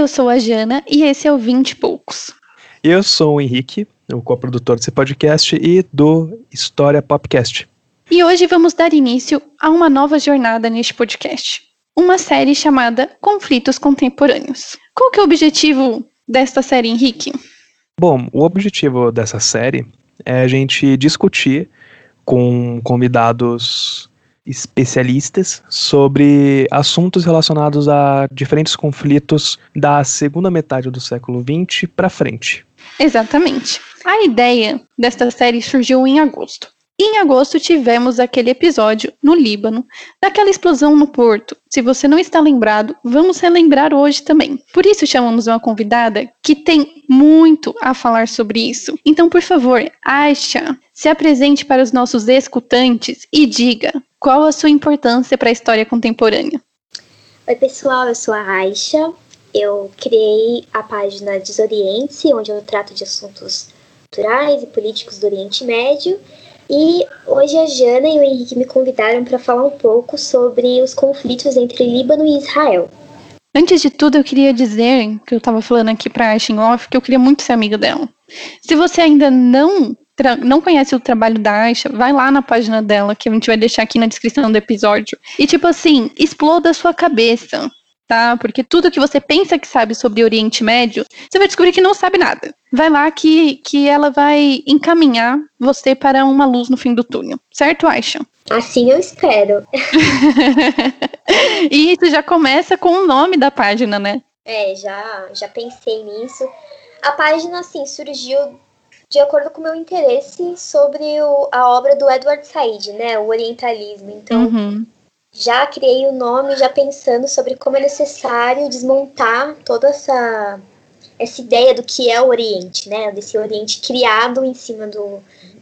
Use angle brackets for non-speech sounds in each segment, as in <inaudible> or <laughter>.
Eu sou a Jana e esse é o 20 e Poucos. Eu sou o Henrique, o coprodutor desse podcast e do História Popcast. E hoje vamos dar início a uma nova jornada neste podcast. Uma série chamada Conflitos Contemporâneos. Qual que é o objetivo desta série, Henrique? Bom, o objetivo dessa série é a gente discutir com convidados especialistas sobre assuntos relacionados a diferentes conflitos da segunda metade do século XX para frente. Exatamente. A ideia desta série surgiu em agosto. Em agosto tivemos aquele episódio no Líbano, daquela explosão no porto. Se você não está lembrado, vamos relembrar hoje também. Por isso chamamos uma convidada que tem muito a falar sobre isso. Então, por favor, Aisha, se apresente para os nossos escutantes e diga qual a sua importância para a história contemporânea. Oi, pessoal, eu sou a Aisha. Eu criei a página Desoriente, onde eu trato de assuntos culturais e políticos do Oriente Médio. E hoje a Jana e o Henrique me convidaram para falar um pouco sobre os conflitos entre Líbano e Israel. Antes de tudo, eu queria dizer que eu estava falando aqui para a Ashin Off que eu queria muito ser amiga dela. Se você ainda não não conhece o trabalho da Aisha, vai lá na página dela, que a gente vai deixar aqui na descrição do episódio. E, tipo assim, exploda a sua cabeça tá? Porque tudo que você pensa que sabe sobre Oriente Médio, você vai descobrir que não sabe nada. Vai lá que, que ela vai encaminhar você para uma luz no fim do túnel. Certo, Aisha? Assim eu espero. <laughs> e isso já começa com o nome da página, né? É, já, já pensei nisso. A página, assim, surgiu de acordo com o meu interesse sobre o, a obra do Edward Said, né? O orientalismo. Então, uhum já criei o nome já pensando sobre como é necessário desmontar toda essa essa ideia do que é o Oriente, né? Desse Oriente criado em cima do,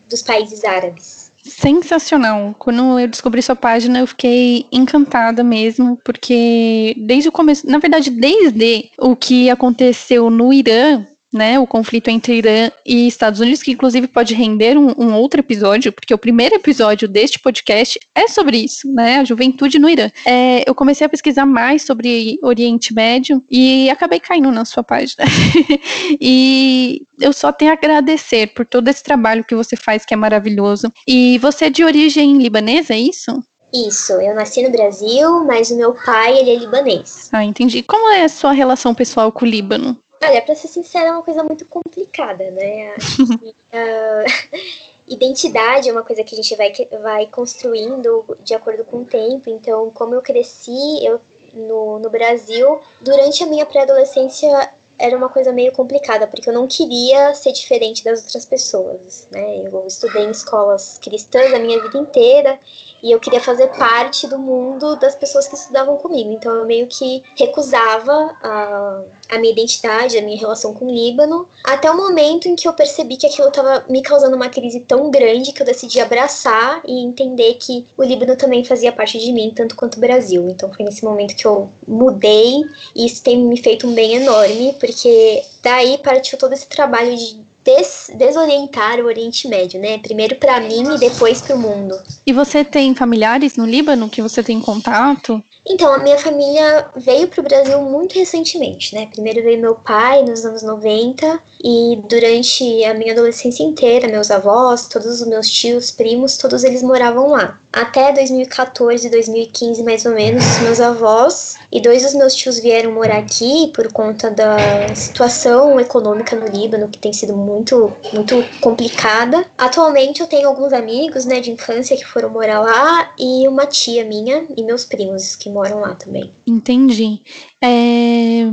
dos países árabes. Sensacional. Quando eu descobri sua página, eu fiquei encantada mesmo, porque desde o começo, na verdade, desde o que aconteceu no Irã, né, o conflito entre Irã e Estados Unidos, que inclusive pode render um, um, outro episódio, porque o primeiro episódio deste podcast é sobre isso, né, a juventude no Irã. É, eu comecei a pesquisar mais sobre Oriente Médio e acabei caindo na sua página. <laughs> e eu só tenho a agradecer por todo esse trabalho que você faz, que é maravilhoso. E você é de origem libanesa, é isso? Isso, eu nasci no Brasil, mas o meu pai, ele é libanês. Ah, entendi. Como é a sua relação pessoal com o Líbano? Olha, pra ser sincera, é uma coisa muito complicada, né? Acho que, uh, identidade é uma coisa que a gente vai, vai construindo de acordo com o tempo. Então, como eu cresci eu, no, no Brasil, durante a minha pré-adolescência era uma coisa meio complicada, porque eu não queria ser diferente das outras pessoas, né? Eu estudei em escolas cristãs a minha vida inteira e eu queria fazer parte do mundo das pessoas que estudavam comigo. Então eu meio que recusava a, a minha identidade, a minha relação com o Líbano, até o momento em que eu percebi que aquilo estava me causando uma crise tão grande que eu decidi abraçar e entender que o Líbano também fazia parte de mim, tanto quanto o Brasil. Então foi nesse momento que eu mudei e isso tem me feito um bem enorme, porque daí partiu todo esse trabalho de des desorientar o Oriente Médio, né? Primeiro para mim e depois para o mundo. E você tem familiares no Líbano que você tem contato? Então, a minha família veio para o Brasil muito recentemente, né? Primeiro veio meu pai nos anos 90 e durante a minha adolescência inteira, meus avós, todos os meus tios, primos, todos eles moravam lá. Até 2014, 2015 mais ou menos, meus avós e dois dos meus tios vieram morar aqui por conta da situação econômica no Líbano, que tem sido muito, muito complicada. Atualmente eu tenho alguns amigos, né, de infância que foram morar lá e uma tia minha e meus primos que moram lá também. Entendi. É...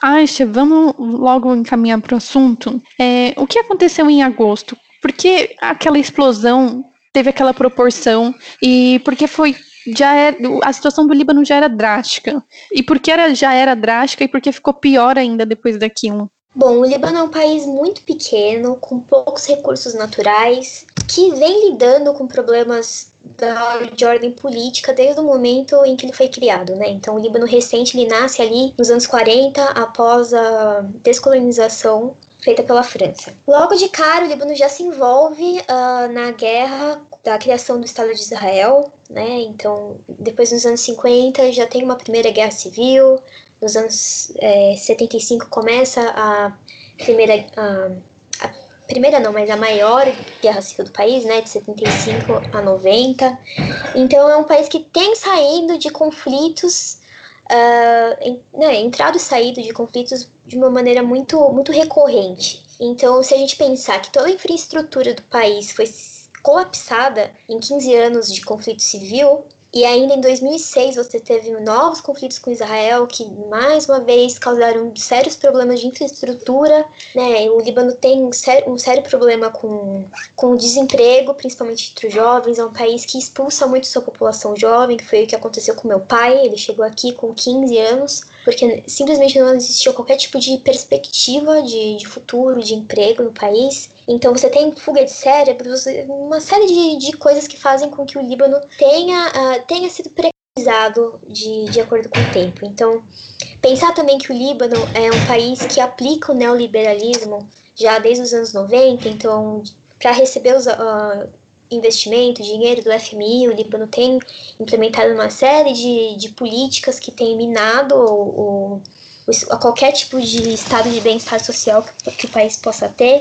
Aisha, vamos logo encaminhar para o assunto. É, o que aconteceu em agosto? Por que aquela explosão teve aquela proporção? E por que foi já é, a situação do Líbano já era drástica. E por que era, já era drástica e por que ficou pior ainda depois daquilo? Bom, o Líbano é um país muito pequeno, com poucos recursos naturais, que vem lidando com problemas da, de ordem política desde o momento em que ele foi criado, né? Então, o Líbano recente ele nasce ali nos anos 40, após a descolonização feita pela França. Logo de cara, o Líbano já se envolve uh, na guerra da criação do Estado de Israel, né? Então, depois nos anos 50 já tem uma primeira guerra civil, nos anos é, 75 começa a primeira a, a, primeira não, mas a maior guerra civil do país, né, de 75 a 90. Então é um país que tem saído de conflitos uh, né, entrado e saído de conflitos de uma maneira muito, muito recorrente. Então, se a gente pensar que toda a infraestrutura do país foi colapsada em 15 anos de conflito civil, e ainda em 2006 você teve novos conflitos com Israel que mais uma vez causaram sérios problemas de infraestrutura. Né? O Líbano tem um sério, um sério problema com, com desemprego, principalmente entre os jovens. É um país que expulsa muito sua população jovem, que foi o que aconteceu com meu pai. Ele chegou aqui com 15 anos, porque simplesmente não existia qualquer tipo de perspectiva de, de futuro, de emprego no país. Então você tem fuga de cérebros, uma série de, de coisas que fazem com que o Líbano tenha, uh, tenha sido precarizado de, de acordo com o tempo. Então, pensar também que o Líbano é um país que aplica o neoliberalismo já desde os anos 90, então, para receber os uh, investimentos, dinheiro do FMI, o Líbano tem implementado uma série de, de políticas que têm minado o, o qualquer tipo de estado de bem-estar social que, que, o país possa ter.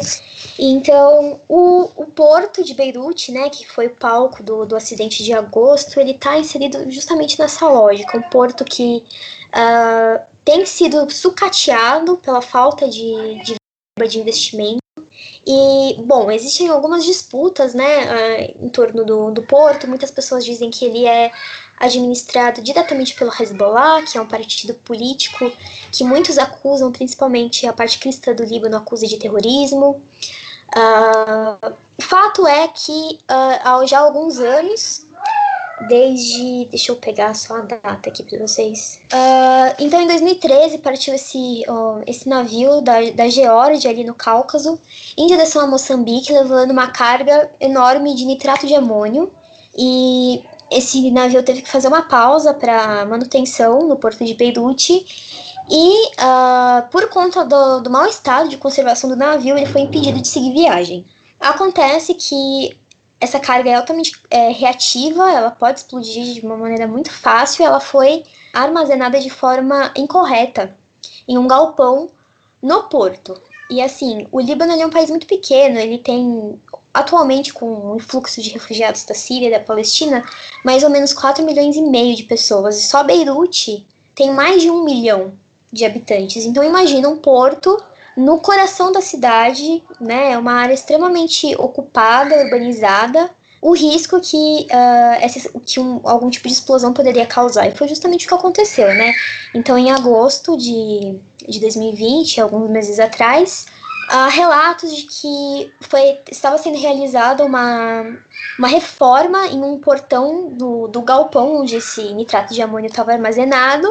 Então, o, o porto de Beirute, né, que foi o palco do, do acidente de agosto, ele está inserido justamente nessa lógica, um porto que uh, tem sido sucateado pela falta de, de de investimento. E, bom, existem algumas disputas, né, uh, em torno do, do porto. Muitas pessoas dizem que ele é administrado diretamente pelo Hezbollah, que é um partido político que muitos acusam, principalmente a parte cristã do Líbano, acusa de terrorismo. Uh, o fato é que uh, há já alguns anos, desde. Deixa eu pegar só a data aqui para vocês. Uh, então, em 2013, partiu esse, esse navio da, da Geórgia, ali no Cáucaso, em direção a Moçambique, levando uma carga enorme de nitrato de amônio. E esse navio teve que fazer uma pausa para manutenção no porto de Beirute e, uh, por conta do, do mau estado de conservação do navio, ele foi impedido de seguir viagem. Acontece que essa carga é altamente é, reativa, ela pode explodir de uma maneira muito fácil, ela foi armazenada de forma incorreta em um galpão no porto. E assim, o Líbano é um país muito pequeno, ele tem atualmente com o influxo de refugiados da Síria e da Palestina, mais ou menos 4 milhões e meio de pessoas. E só Beirute tem mais de um milhão de habitantes. Então imagina um porto no coração da cidade, né, uma área extremamente ocupada, urbanizada, o risco que, uh, essa, que um, algum tipo de explosão poderia causar. E foi justamente o que aconteceu, né? Então, em agosto de, de 2020, alguns meses atrás, há relatos de que foi, estava sendo realizada uma, uma reforma em um portão do, do galpão onde esse nitrato de amônio estava armazenado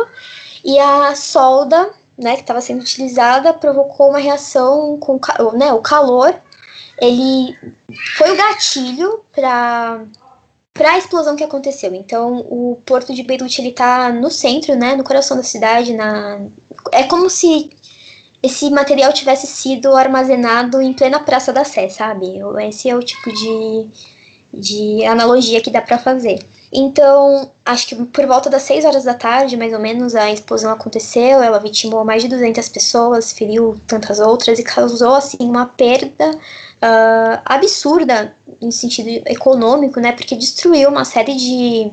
e a solda né, que estava sendo utilizada provocou uma reação com né, o calor. Ele foi o gatilho para para a explosão que aconteceu. Então, o porto de Beirute ele está no centro, né, no coração da cidade, na é como se esse material tivesse sido armazenado em plena Praça da Sé, sabe? Esse é o tipo de, de analogia que dá para fazer. Então, acho que por volta das 6 horas da tarde, mais ou menos, a explosão aconteceu. Ela vitimou mais de 200 pessoas, feriu tantas outras e causou, assim, uma perda uh, absurda em sentido econômico, né? Porque destruiu uma série de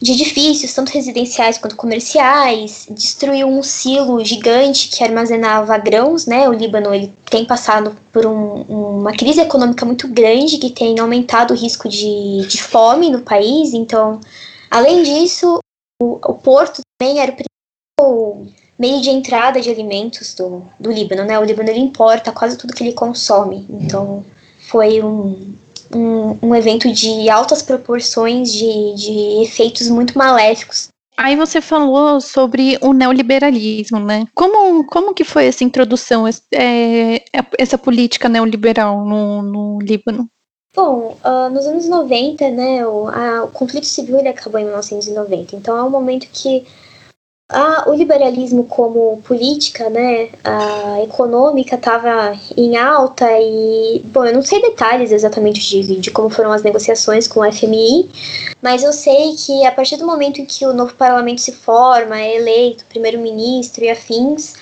de edifícios, tanto residenciais quanto comerciais, destruiu um silo gigante que armazenava grãos, né? O Líbano ele tem passado por um, uma crise econômica muito grande que tem aumentado o risco de, de fome no país. Então, além disso, o, o porto também era o principal meio de entrada de alimentos do, do Líbano, né? O Líbano ele importa quase tudo que ele consome. Então, foi um, um, um evento de altas proporções, de, de efeitos muito maléficos. Aí você falou sobre o neoliberalismo, né? Como, como que foi essa introdução, é, essa política neoliberal no, no Líbano? Bom, uh, nos anos 90, né, o, a, o conflito civil ele acabou em 1990, então é um momento que o liberalismo como política, né, econômica estava em alta e, bom, eu não sei detalhes exatamente de, de como foram as negociações com o FMI, mas eu sei que a partir do momento em que o novo parlamento se forma, é eleito primeiro-ministro e afins,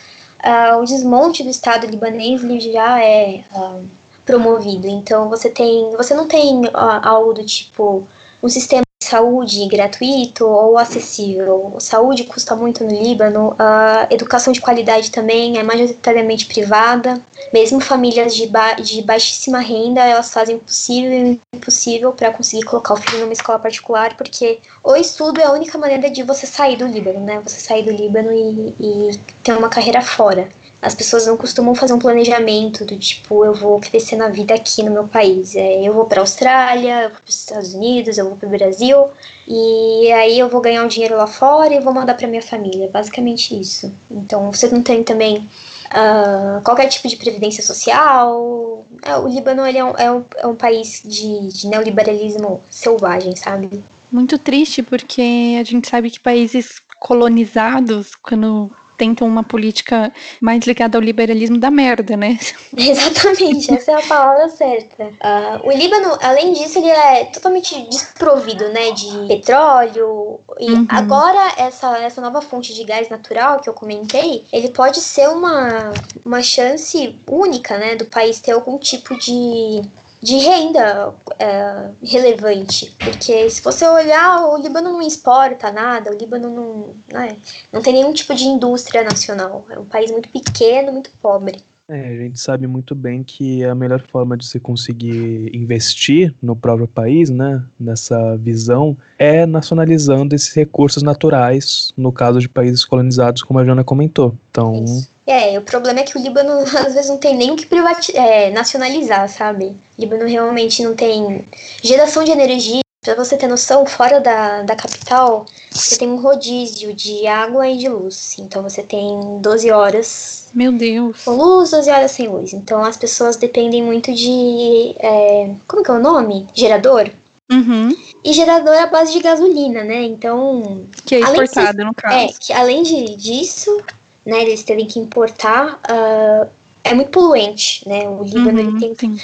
uh, o desmonte do Estado libanês já é uh, promovido. Então você tem, você não tem uh, algo do tipo um sistema saúde gratuito ou acessível. Saúde custa muito no Líbano, a educação de qualidade também é majoritariamente privada. Mesmo famílias de, ba de baixíssima renda, elas fazem o possível e o impossível para conseguir colocar o filho numa escola particular, porque o estudo é a única maneira de você sair do Líbano, né? Você sair do Líbano e, e ter uma carreira fora as pessoas não costumam fazer um planejamento do tipo, eu vou crescer na vida aqui no meu país. É, eu vou para a Austrália, eu vou para os Estados Unidos, eu vou para o Brasil, e aí eu vou ganhar um dinheiro lá fora e vou mandar para minha família. Basicamente isso. Então você não tem também uh, qualquer tipo de previdência social. É, o Líbano ele é, um, é, um, é um país de, de neoliberalismo selvagem, sabe? Muito triste porque a gente sabe que países colonizados, quando tentam uma política mais ligada ao liberalismo da merda, né? <laughs> Exatamente, essa é a palavra certa. Uh, o Líbano, além disso, ele é totalmente desprovido, né, de petróleo. E uhum. agora essa, essa nova fonte de gás natural que eu comentei, ele pode ser uma, uma chance única, né, do país ter algum tipo de de renda é, relevante. Porque se você olhar, o Líbano não exporta nada, o Líbano não, né, não tem nenhum tipo de indústria nacional. É um país muito pequeno, muito pobre. É, a gente sabe muito bem que a melhor forma de se conseguir investir no próprio país, né, nessa visão, é nacionalizando esses recursos naturais, no caso de países colonizados, como a Jana comentou. Então, Isso. É, o problema é que o Líbano <laughs> às vezes não tem nem o que é, nacionalizar, sabe? O Líbano realmente não tem geração de energia. Pra você ter noção, fora da, da capital, você tem um rodízio de água e de luz. Então você tem 12 horas. Meu Deus. Com luz, 12 horas sem luz. Então as pessoas dependem muito de. É, como que é o nome? Gerador? Uhum. E gerador à base de gasolina, né? Então. Que é exportado, no caso. É, que além de, disso, né, eles terem que importar, uh, é muito poluente, né? O Líbano uhum, ele tem.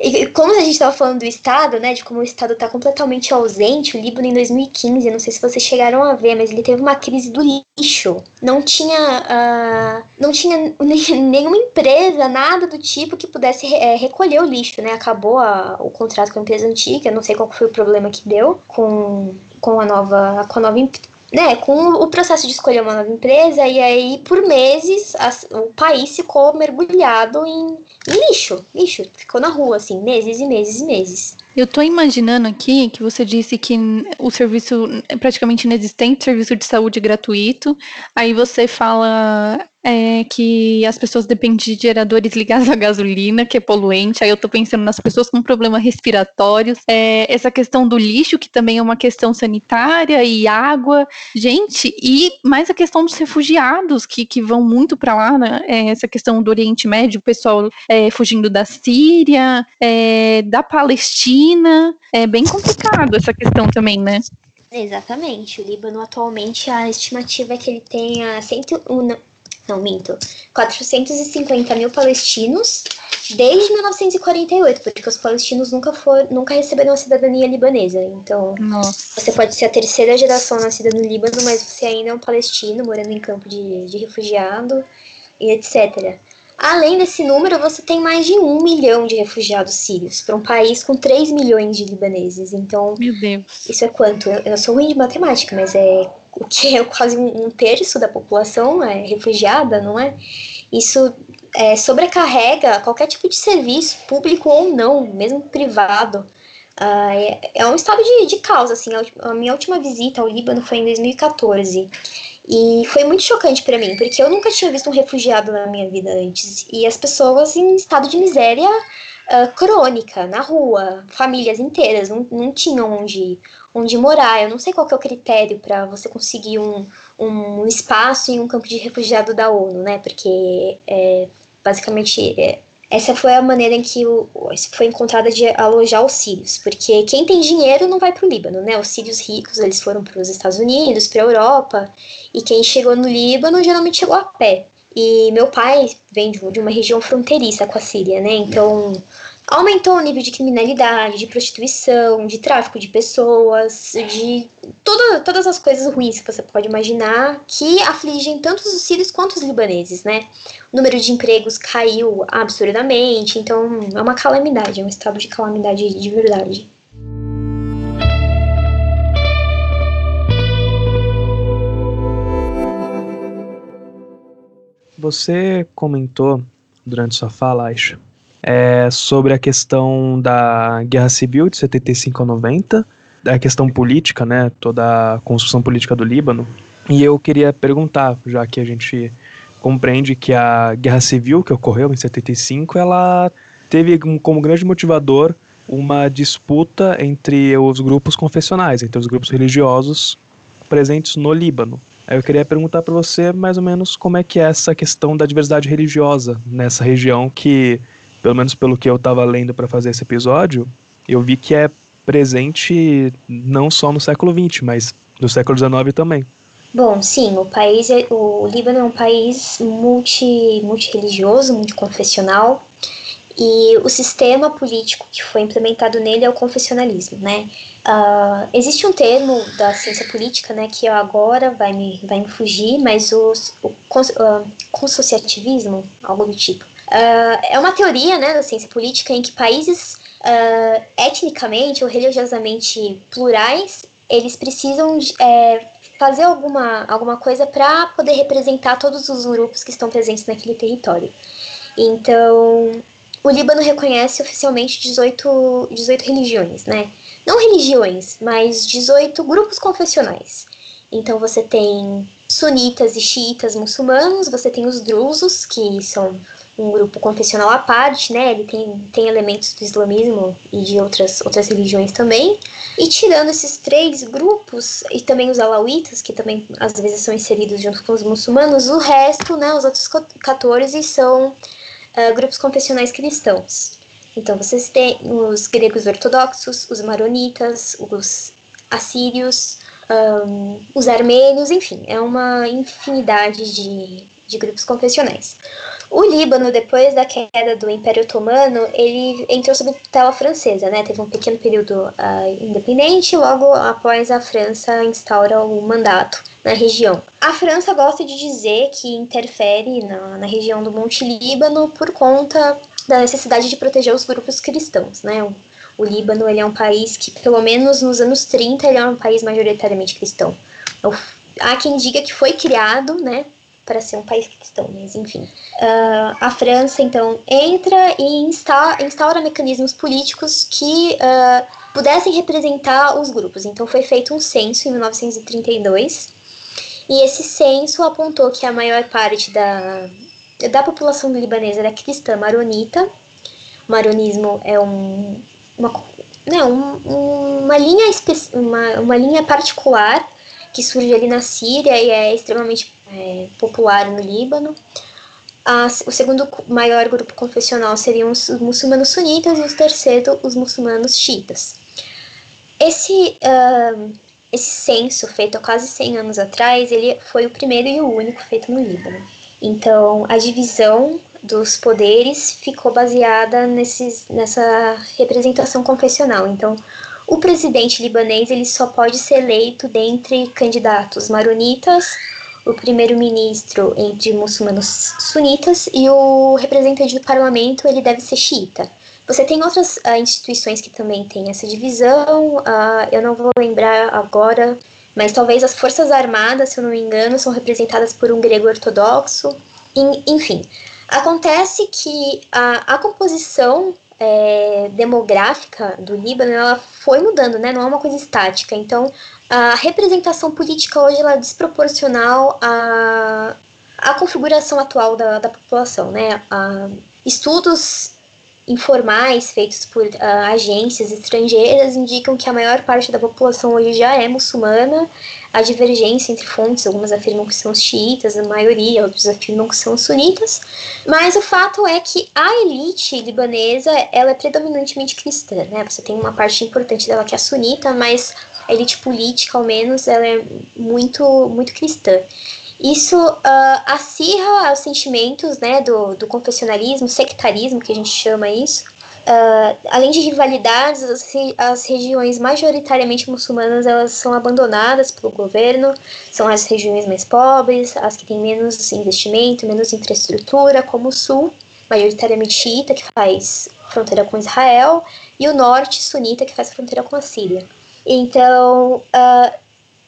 E como a gente estava falando do Estado, né, de como o Estado está completamente ausente, o Líbano em 2015, não sei se vocês chegaram a ver, mas ele teve uma crise do lixo. Não tinha, uh, não tinha nenhuma empresa, nada do tipo que pudesse é, recolher o lixo, né? Acabou a, o contrato com a empresa antiga, não sei qual foi o problema que deu com, com a nova, com a nova né, com o processo de escolher uma nova empresa, e aí por meses o país ficou mergulhado em, em, lixo, lixo, ficou na rua, assim, meses e meses e meses. Eu tô imaginando aqui que você disse que o serviço é praticamente inexistente, serviço de saúde gratuito, aí você fala é que as pessoas dependem de geradores ligados à gasolina, que é poluente. Aí eu tô pensando nas pessoas com problemas respiratórios. É, essa questão do lixo, que também é uma questão sanitária e água. Gente, e mais a questão dos refugiados, que, que vão muito para lá, né? É, essa questão do Oriente Médio, o pessoal é, fugindo da Síria, é, da Palestina. É bem complicado essa questão também, né? Exatamente. O Líbano atualmente a estimativa é que ele tenha 101, não minto, 450 mil palestinos desde 1948, porque os palestinos nunca, for, nunca receberam a cidadania libanesa. Então, Nossa. você pode ser a terceira geração nascida no Líbano, mas você ainda é um palestino morando em campo de, de refugiado e etc. Além desse número, você tem mais de um milhão de refugiados sírios para um país com 3 milhões de libaneses. Então, Meu Deus. isso é quanto? Eu, eu sou ruim de matemática, mas é o que é <laughs> quase um, um terço da população é refugiada, não é? Isso é, sobrecarrega qualquer tipo de serviço, público ou não, mesmo privado. É, é, um estado de, de causa, assim. A, a, minha última visita ao Líbano foi em 2014. E foi muito chocante para mim, porque eu nunca tinha visto um refugiado na minha vida antes. E as pessoas em estado de miséria uh, crônica, na rua, famílias inteiras, não, não tinham onde, onde morar. Eu não sei qual é o critério para você conseguir um, um espaço em um campo de refugiado da ONU, né? Porque é, basicamente é, essa foi a maneira em que o, foi encontrada de alojar os sírios, porque quem tem dinheiro não vai para o Líbano, né? Os sírios ricos eles foram para os Estados Unidos, para a Europa, e quem chegou no Líbano geralmente chegou a pé. E meu pai vem de uma região fronteiriça com a Síria, né? Então aumentou o nível de criminalidade, de prostituição, de tráfico de pessoas, de toda, todas as coisas ruins que você pode imaginar que afligem tanto os sírios quanto os libaneses, né? O número de empregos caiu absurdamente, então é uma calamidade, é um estado de calamidade de verdade. Você comentou durante sua fala, Aisha, é, sobre a questão da guerra civil de 75 a 90, da questão política, né, toda a construção política do Líbano. E eu queria perguntar, já que a gente compreende que a guerra civil que ocorreu em 75, ela teve como grande motivador uma disputa entre os grupos confessionais, entre os grupos religiosos presentes no Líbano. Eu queria perguntar para você mais ou menos como é que é essa questão da diversidade religiosa nessa região que pelo menos pelo que eu estava lendo para fazer esse episódio, eu vi que é presente não só no século XX, mas no século XIX também. Bom, sim, o país, é, o Líbano é um país multi, multireligioso, multiconfessional, e o sistema político que foi implementado nele é o confessionalismo, né? Uh, existe um termo da ciência política, né, que agora vai me, vai me fugir, mas os, o uh, consociativismo, algo do tipo. Uh, é uma teoria, né, da ciência política em que países etnicamente ou religiosamente plurais, eles precisam é, fazer alguma, alguma coisa para poder representar todos os grupos que estão presentes naquele território. Então, o Líbano reconhece oficialmente 18, 18 religiões, né? Não religiões, mas 18 grupos confessionais. Então você tem sunitas e xiitas muçulmanos, você tem os drusos, que são um grupo confessional à parte, né? Ele tem, tem elementos do islamismo e de outras, outras religiões também. E tirando esses três grupos, e também os alauítas, que também às vezes são inseridos junto com os muçulmanos, o resto, né, os outros 14 são uh, grupos confessionais cristãos. Então vocês têm os gregos ortodoxos, os maronitas, os assírios, um, os armênios, enfim, é uma infinidade de, de grupos confessionais. O Líbano, depois da queda do Império Otomano, ele entrou sob tutela francesa, né? Teve um pequeno período uh, independente, logo após a França instaura o mandato na região. A França gosta de dizer que interfere na, na região do Monte Líbano por conta da necessidade de proteger os grupos cristãos, né? O, o Líbano ele é um país que, pelo menos nos anos 30, ele é um país majoritariamente cristão. Há quem diga que foi criado, né, para ser um país cristão, mas enfim. Uh, a França, então, entra e instaura, instaura mecanismos políticos que uh, pudessem representar os grupos. Então, foi feito um censo em 1932 e esse censo apontou que a maior parte da, da população libanesa era cristã maronita. O maronismo é um, uma, não, né, um, uma, linha uma, uma linha particular que surge ali na Síria e é extremamente é, popular no Líbano. A, o segundo maior grupo confessional seriam os muçulmanos sunitas e o terceiro os muçulmanos xiitas. Esse uh, esse censo, feito há quase 100 anos atrás, ele foi o primeiro e o único feito no Líbano. Então, a divisão dos poderes ficou baseada nesses, nessa representação confessional. Então, o presidente libanês ele só pode ser eleito dentre candidatos maronitas, o primeiro-ministro entre muçulmanos sunitas e o representante do parlamento ele deve ser xiita. Você tem outras uh, instituições que também têm essa divisão, uh, eu não vou lembrar agora, mas talvez as Forças Armadas, se eu não me engano, são representadas por um grego ortodoxo. enfim, acontece que a, a composição é, demográfica do Líbano ela foi mudando, né? Não é uma coisa estática. Então, a representação política hoje ela é desproporcional à, à configuração atual da, da população, né? A, estudos informais feitos por uh, agências estrangeiras indicam que a maior parte da população hoje já é muçulmana. Há divergência entre fontes, algumas afirmam que são xiitas, a maioria, outros afirmam que são sunitas. Mas o fato é que a elite libanesa ela é predominantemente cristã, né? Você tem uma parte importante dela que é sunita, mas a elite política, ao menos, ela é muito, muito cristã. Isso uh, acirra os sentimentos né, do, do confessionalismo, sectarismo, que a gente chama isso. Uh, além de rivalidades, as, as, regiões majoritariamente muçulmanas elas são abandonadas pelo governo, são as regiões mais pobres, as que têm menos investimento, menos infraestrutura, como o sul, majoritariamente xiita, que faz fronteira com Israel, e o norte, sunita, que faz fronteira com a Síria. Então, uh,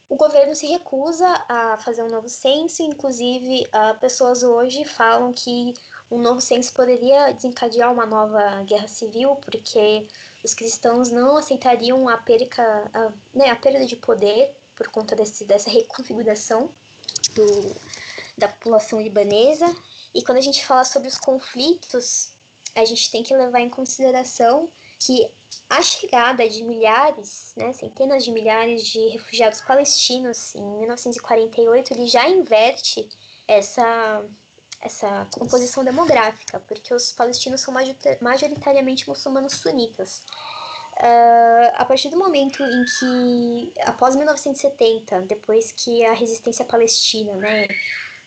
o governo se recusa a fazer um novo censo, inclusive uh, pessoas hoje falam que um novo censo poderia desencadear uma nova guerra civil, porque os cristãos não aceitariam a perca, a, né, a perda de poder por conta desse, dessa reconfiguração do, da população libanesa. E quando a gente fala sobre os conflitos, a gente tem que levar em consideração que a chegada de milhares, né, centenas de milhares de refugiados palestinos em 1948, ele já inverte essa, essa composição demográfica, porque os palestinos são majoritariamente muçulmanos sunitas. Uh, a partir do momento em que, após 1970, depois que a resistência palestina, né,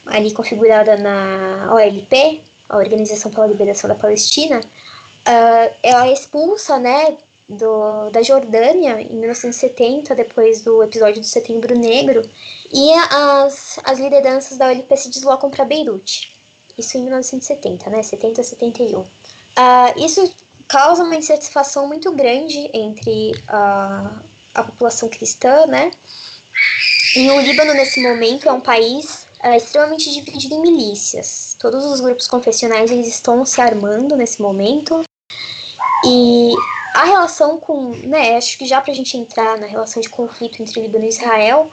ali configurada na OLP, a Organização pela Liberação da Palestina, uh, ela expulsa, né, do, da Jordânia em 1970, depois do episódio do Setembro Negro, e as, as lideranças da OLP se deslocam para Beirute. Isso em 1970, né? 70 a 71. Uh, isso causa uma insatisfação muito grande entre uh, a população cristã, né? E o Líbano, nesse momento, é um país uh, extremamente dividido em milícias. Todos os grupos confessionais eles estão se armando nesse momento. E a relação com, né, acho que já para a gente entrar na relação de conflito entre Líbano e Israel,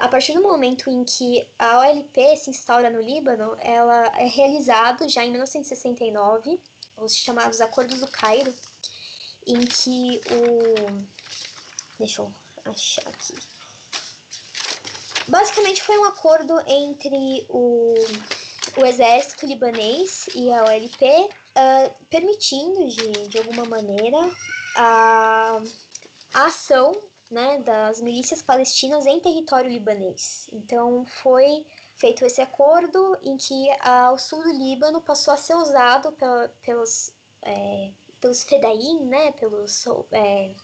a partir do momento em que a OLP se instaura no Líbano, ela é realizado já em 1969 os chamados Acordos do Cairo, em que o deixa eu achar aqui. Basicamente foi um acordo entre o, o exército libanês e a OLP uh, permitindo, de, de alguma maneira, a, a ação né, das milícias palestinas em território libanês. Então, foi feito esse acordo em que o sul do Líbano passou a ser usado pela, pelos, é, pelos fedaim, né, pelos, é,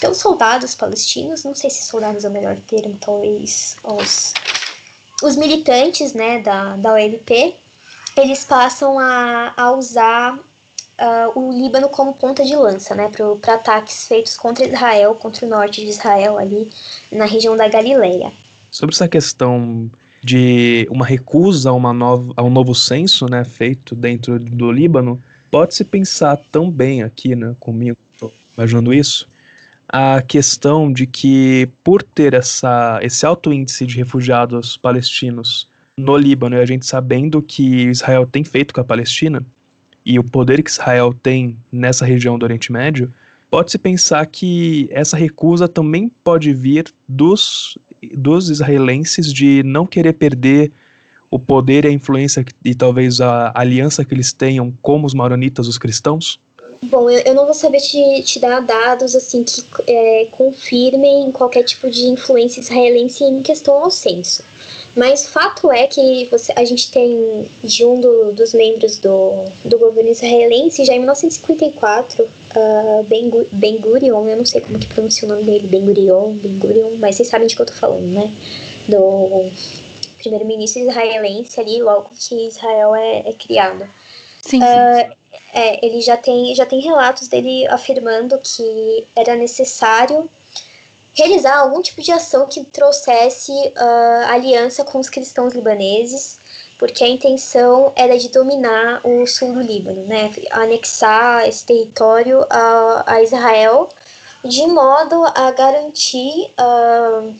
pelos soldados palestinos, não sei se soldados é o melhor termo, talvez os, os militantes né, da, da OLP, eles passam a, a usar uh, o Líbano como ponta de lança, né, para ataques feitos contra Israel, contra o norte de Israel, ali na região da Galileia. Sobre essa questão de uma recusa a, uma nova, a um novo censo, né, feito dentro do Líbano, pode-se pensar também aqui, né, comigo, imaginando isso, a questão de que por ter essa, esse alto índice de refugiados palestinos no Líbano e a gente sabendo que Israel tem feito com a Palestina e o poder que Israel tem nessa região do Oriente Médio, pode-se pensar que essa recusa também pode vir dos, dos israelenses de não querer perder o poder e a influência e talvez a aliança que eles tenham como os maronitas, os cristãos? Bom, eu, não vou saber te, te dar dados assim que é, confirmem qualquer tipo de influência israelense em questão ao censo. Mas fato é que você, a gente tem de um do, dos membros do, do governo israelense, já em 1954, uh, ben, ben Gurion, eu não sei como que pronuncia o nome dele, Ben Gurion, Ben Gurion, mas vocês sabem de que eu tô falando, né? Do primeiro-ministro israelense ali, logo que Israel é, é criado. Sim, sim. Uh, é, ele já tem, já tem relatos dele afirmando que era necessário realizar algum tipo de ação que trouxesse uh, aliança com os cristãos libaneses, porque a intenção era de dominar o sul do Líbano, né, anexar esse território a, a Israel, de modo a garantir uh,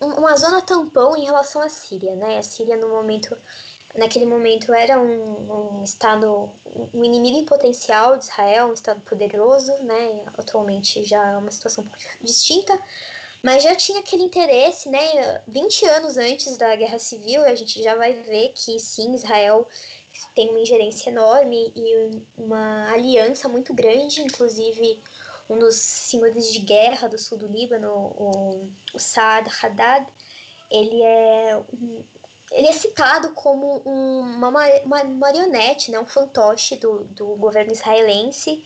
uma zona tampão em relação à Síria, né? A Síria no momento naquele momento era um, um, estado, um inimigo em potencial de Israel, um estado poderoso, né? Atualmente já é uma situação um distinta, mas já tinha aquele interesse, né? 20 anos antes da Guerra Civil, a gente já vai ver que sim, Israel tem uma ingerência enorme e uma aliança muito grande, inclusive um dos senhores de guerra do sul do Líbano, o, o Saad Haddad, ele é ele é citado como um, uma, uma, marionete, né, um fantoche do, do governo israelense.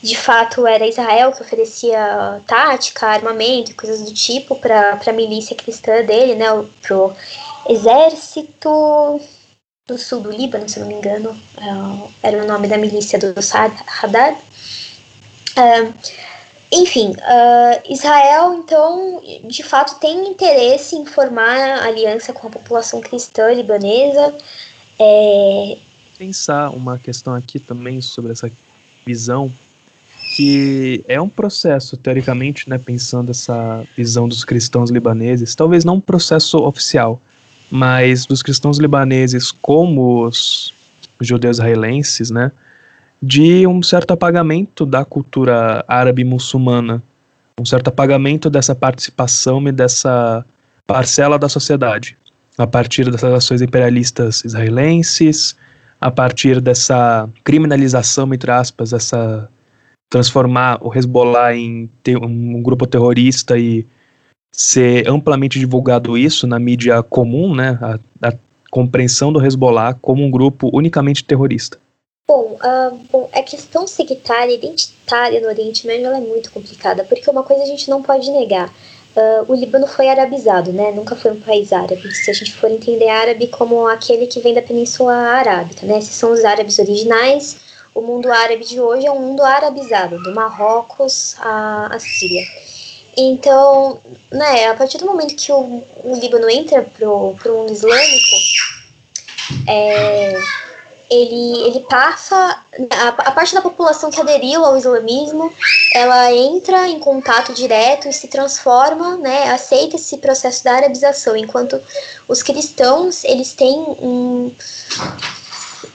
De fato, era Israel que oferecia tática, armamento e coisas do tipo para a milícia cristã dele, né, para o exército do sul do Líbano, se não me engano, é, era o nome da milícia do Haddad. Enfim, uh, Israel, então, de fato, tem interesse em formar aliança com a população cristã libanesa. É... Pensar uma questão aqui também sobre essa visão, que é um processo, teoricamente, né, pensando essa visão dos cristãos libaneses, talvez não um processo oficial, mas dos cristãos libaneses como os judeus israelenses, né, de um certo apagamento da cultura árabe muçulmana, um certo apagamento dessa participação e dessa parcela da sociedade, a partir dessas ações imperialistas israelenses, a partir dessa criminalização, entre aspas, essa transformar o Hezbollah em um grupo terrorista e ser amplamente divulgado isso na mídia comum, né, a, a compreensão do Hezbollah como um grupo unicamente terrorista. Bom, uh, bom, a questão sectária, identitária no Oriente Médio é muito complicada, porque uma coisa a gente não pode negar. Uh, o Líbano foi arabizado, né? Nunca foi um país árabe. Se a gente for entender árabe como aquele que vem da Península Arábica, né? Esses são os árabes originais. O mundo árabe de hoje é um mundo arabizado, do Marrocos à, à Síria. Então, né, a partir do momento que o, o Líbano entra pro, pro mundo islâmico, é, ele, ele passa. A, a, parte da população que aderiu ao islamismo, ela entra em contato direto e se transforma, né, aceita esse processo da arabização, enquanto os cristãos, eles têm um.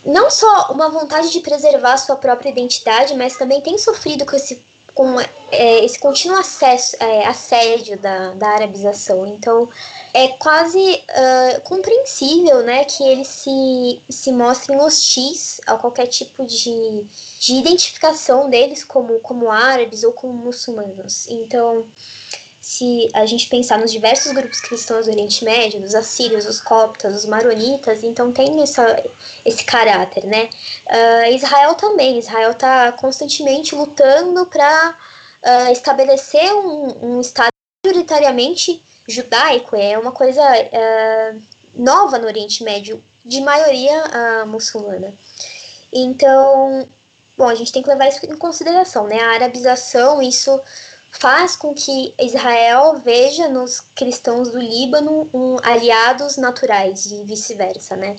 Não só uma vontade de preservar sua própria identidade, mas também têm sofrido com esse com é, esse contínuo acesso, é, assédio da, da arabização. Então, é quase uh, compreensível né, que eles se, se mostrem hostis a qualquer tipo de, de identificação deles como, como árabes ou como muçulmanos. Então, se a gente pensar nos diversos grupos cristãos do Oriente Médio, os assírios, os coptas, os maronitas, então tem essa, esse caráter, né? Uh, Israel também, Israel está constantemente lutando para uh, ah, estabelecer um, um Estado majoritariamente judaico, é uma coisa uh, nova no Oriente Médio, de maioria muçulmana. Então, bom, a gente tem que levar isso em consideração, né? A arabização, isso faz com que Israel veja nos cristãos do Líbano um aliados naturais e vice-versa, né?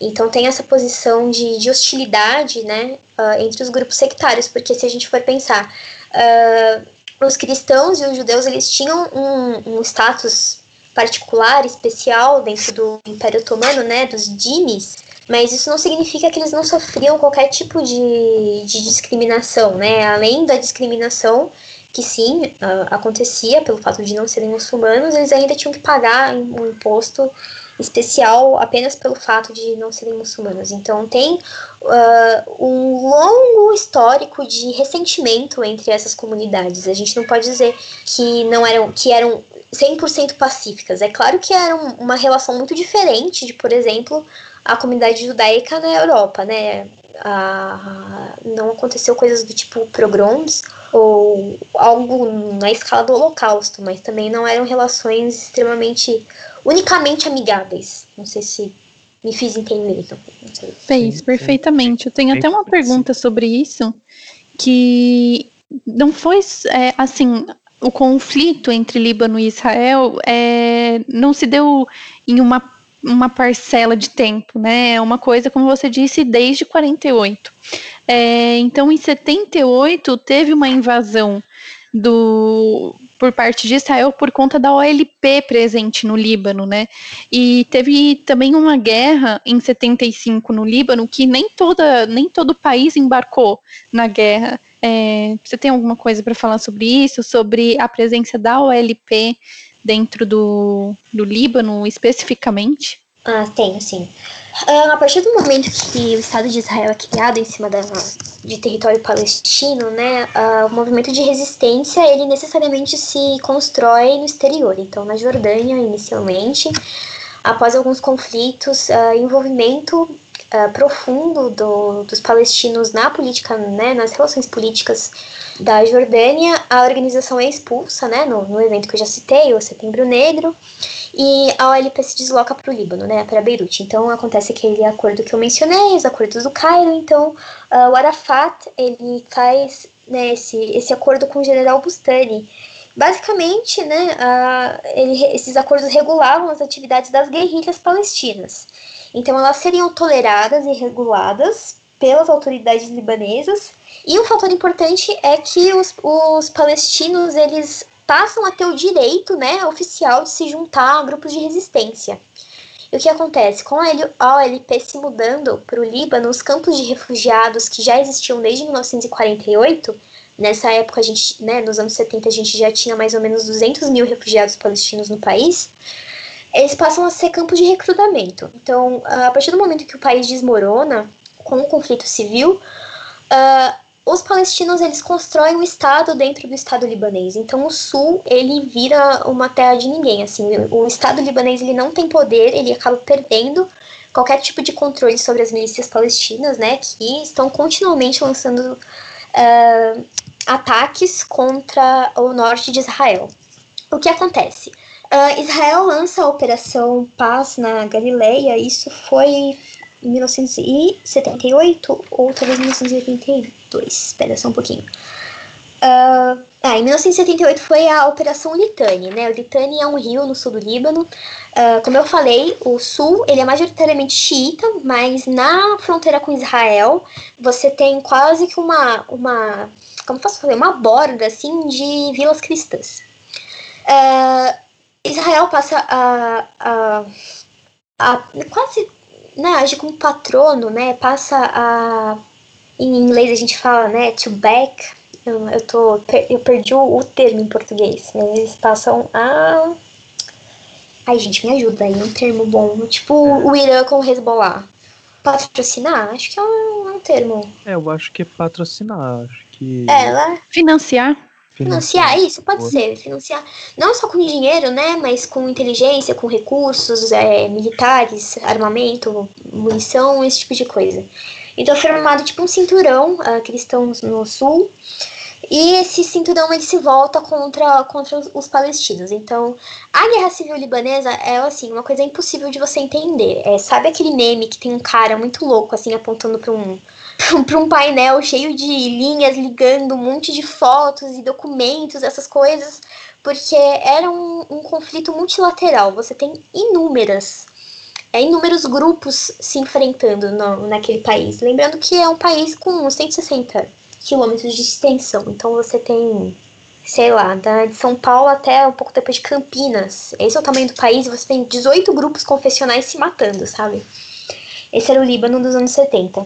Então tem essa posição de, de hostilidade, né, uh, entre os grupos sectários, porque se a gente for pensar, uh, os cristãos e os judeus eles tinham um, um status particular, especial dentro do Império Otomano, né, dos dimes, mas isso não significa que eles não sofriam qualquer tipo de, de discriminação, né? Além da discriminação, que sim, uh, acontecia pelo fato de não serem muçulmanos, eles ainda tinham que pagar um imposto especial apenas pelo fato de não serem muçulmanos. Então tem uh, um longo histórico de ressentimento entre essas comunidades. A gente não pode dizer que não eram que eram 100% pacíficas. É claro que era uma relação muito diferente de, por exemplo, a comunidade judaica na Europa, né? Ah, não aconteceu coisas do tipo pogroms ou algo na escala do Holocausto, mas também não eram relações extremamente unicamente amigáveis. Não sei se me fiz entender. Então, Fez perfeitamente. Eu tenho até uma pergunta sobre isso que não foi é, assim o conflito entre Líbano e Israel é, não se deu em uma uma parcela de tempo, né? É uma coisa, como você disse, desde 48. É, então, em 78, teve uma invasão do por parte de Israel por conta da OLP presente no Líbano, né? E teve também uma guerra em 75 no Líbano que nem toda, nem todo o país embarcou na guerra. É, você tem alguma coisa para falar sobre isso, sobre a presença da OLP dentro do, do Líbano especificamente? Ah, tenho, sim. Uh, a partir do momento que o Estado de Israel é criado em cima da, de território palestino, né, uh, o movimento de resistência, ele necessariamente se constrói no exterior. Então, na Jordânia, inicialmente, após alguns conflitos, uh, envolvimento uh, profundo do, dos palestinos na política, né, nas relações políticas da Jordânia, a organização é expulsa, né, no, no evento que eu já citei, o Setembro Negro, e a OLP se desloca para o Líbano, né, para Beirute. Então acontece aquele acordo que eu mencionei, os acordos do Cairo. Então uh, o Arafat ele faz né, esse, esse acordo com o General Bustani. Basicamente, né, uh, ele, esses acordos regulavam as atividades das guerrilhas palestinas. Então elas seriam toleradas e reguladas pelas autoridades libanesas. E um fator importante é que os, os palestinos eles passam a ter o direito, né, oficial de se juntar a grupos de resistência. E o que acontece? Com a OLP se mudando para o Líbano, os campos de refugiados que já existiam desde 1948, nessa época, a gente, né, nos anos 70, a gente já tinha mais ou menos 200 mil refugiados palestinos no país, eles passam a ser campos de recrutamento. Então, a partir do momento que o país desmorona com o conflito civil, uh, os palestinos eles constroem um estado dentro do estado libanês. Então, o sul ele vira uma terra de ninguém. Assim, o estado libanês ele não tem poder, ele acaba perdendo qualquer tipo de controle sobre as milícias palestinas, né, que estão continuamente lançando uh, ataques contra o norte de Israel. O que acontece? Uh, Israel lança a Operação Paz na Galileia, isso foi em 1978 ou talvez 1982. Espera só um pouquinho. Uh, ah, em 1978 foi a Operação Litani, né? O Litani é um rio no sul do Líbano. Uh, como eu falei, o sul ele é majoritariamente xiita, mas na fronteira com Israel você tem quase que uma, uma como posso fazer, uma borda assim de vilas cristãs. Uh, Israel passa a, a, a quase né, age como patrono, né? Passa a em inglês a gente fala, né, to back. Eu, eu tô eu perdi o, o termo em português, mas eles passam a Ai, gente, me ajuda aí, um termo bom. Tipo o Irã com o Hezbollah. Patrocinar? Acho que é um, é um termo. É, eu acho que é patrocinar. Acho que. É, ela. Financiar. Financiar, isso pode ser, financiar não só com dinheiro, né, mas com inteligência, com recursos é, militares, armamento, munição, esse tipo de coisa. Então foi formado tipo um cinturão uh, cristão no sul, e esse cinturão ele se volta contra, contra os, os, palestinos. Então, a guerra civil libanesa é assim, uma coisa impossível de você entender. É, sabe aquele meme que tem um cara muito louco assim apontando para um para um painel cheio de linhas ligando um monte de fotos e documentos, essas coisas, porque era um, um conflito multilateral. Você tem inúmeras, é, inúmeros grupos se enfrentando no, naquele país. Lembrando que é um país com 160 quilômetros de extensão. Então você tem, sei lá, da, de São Paulo até um pouco depois de Campinas. Esse é o tamanho do país. Você tem 18 grupos confessionais se matando, sabe? Esse era o Líbano dos anos 70.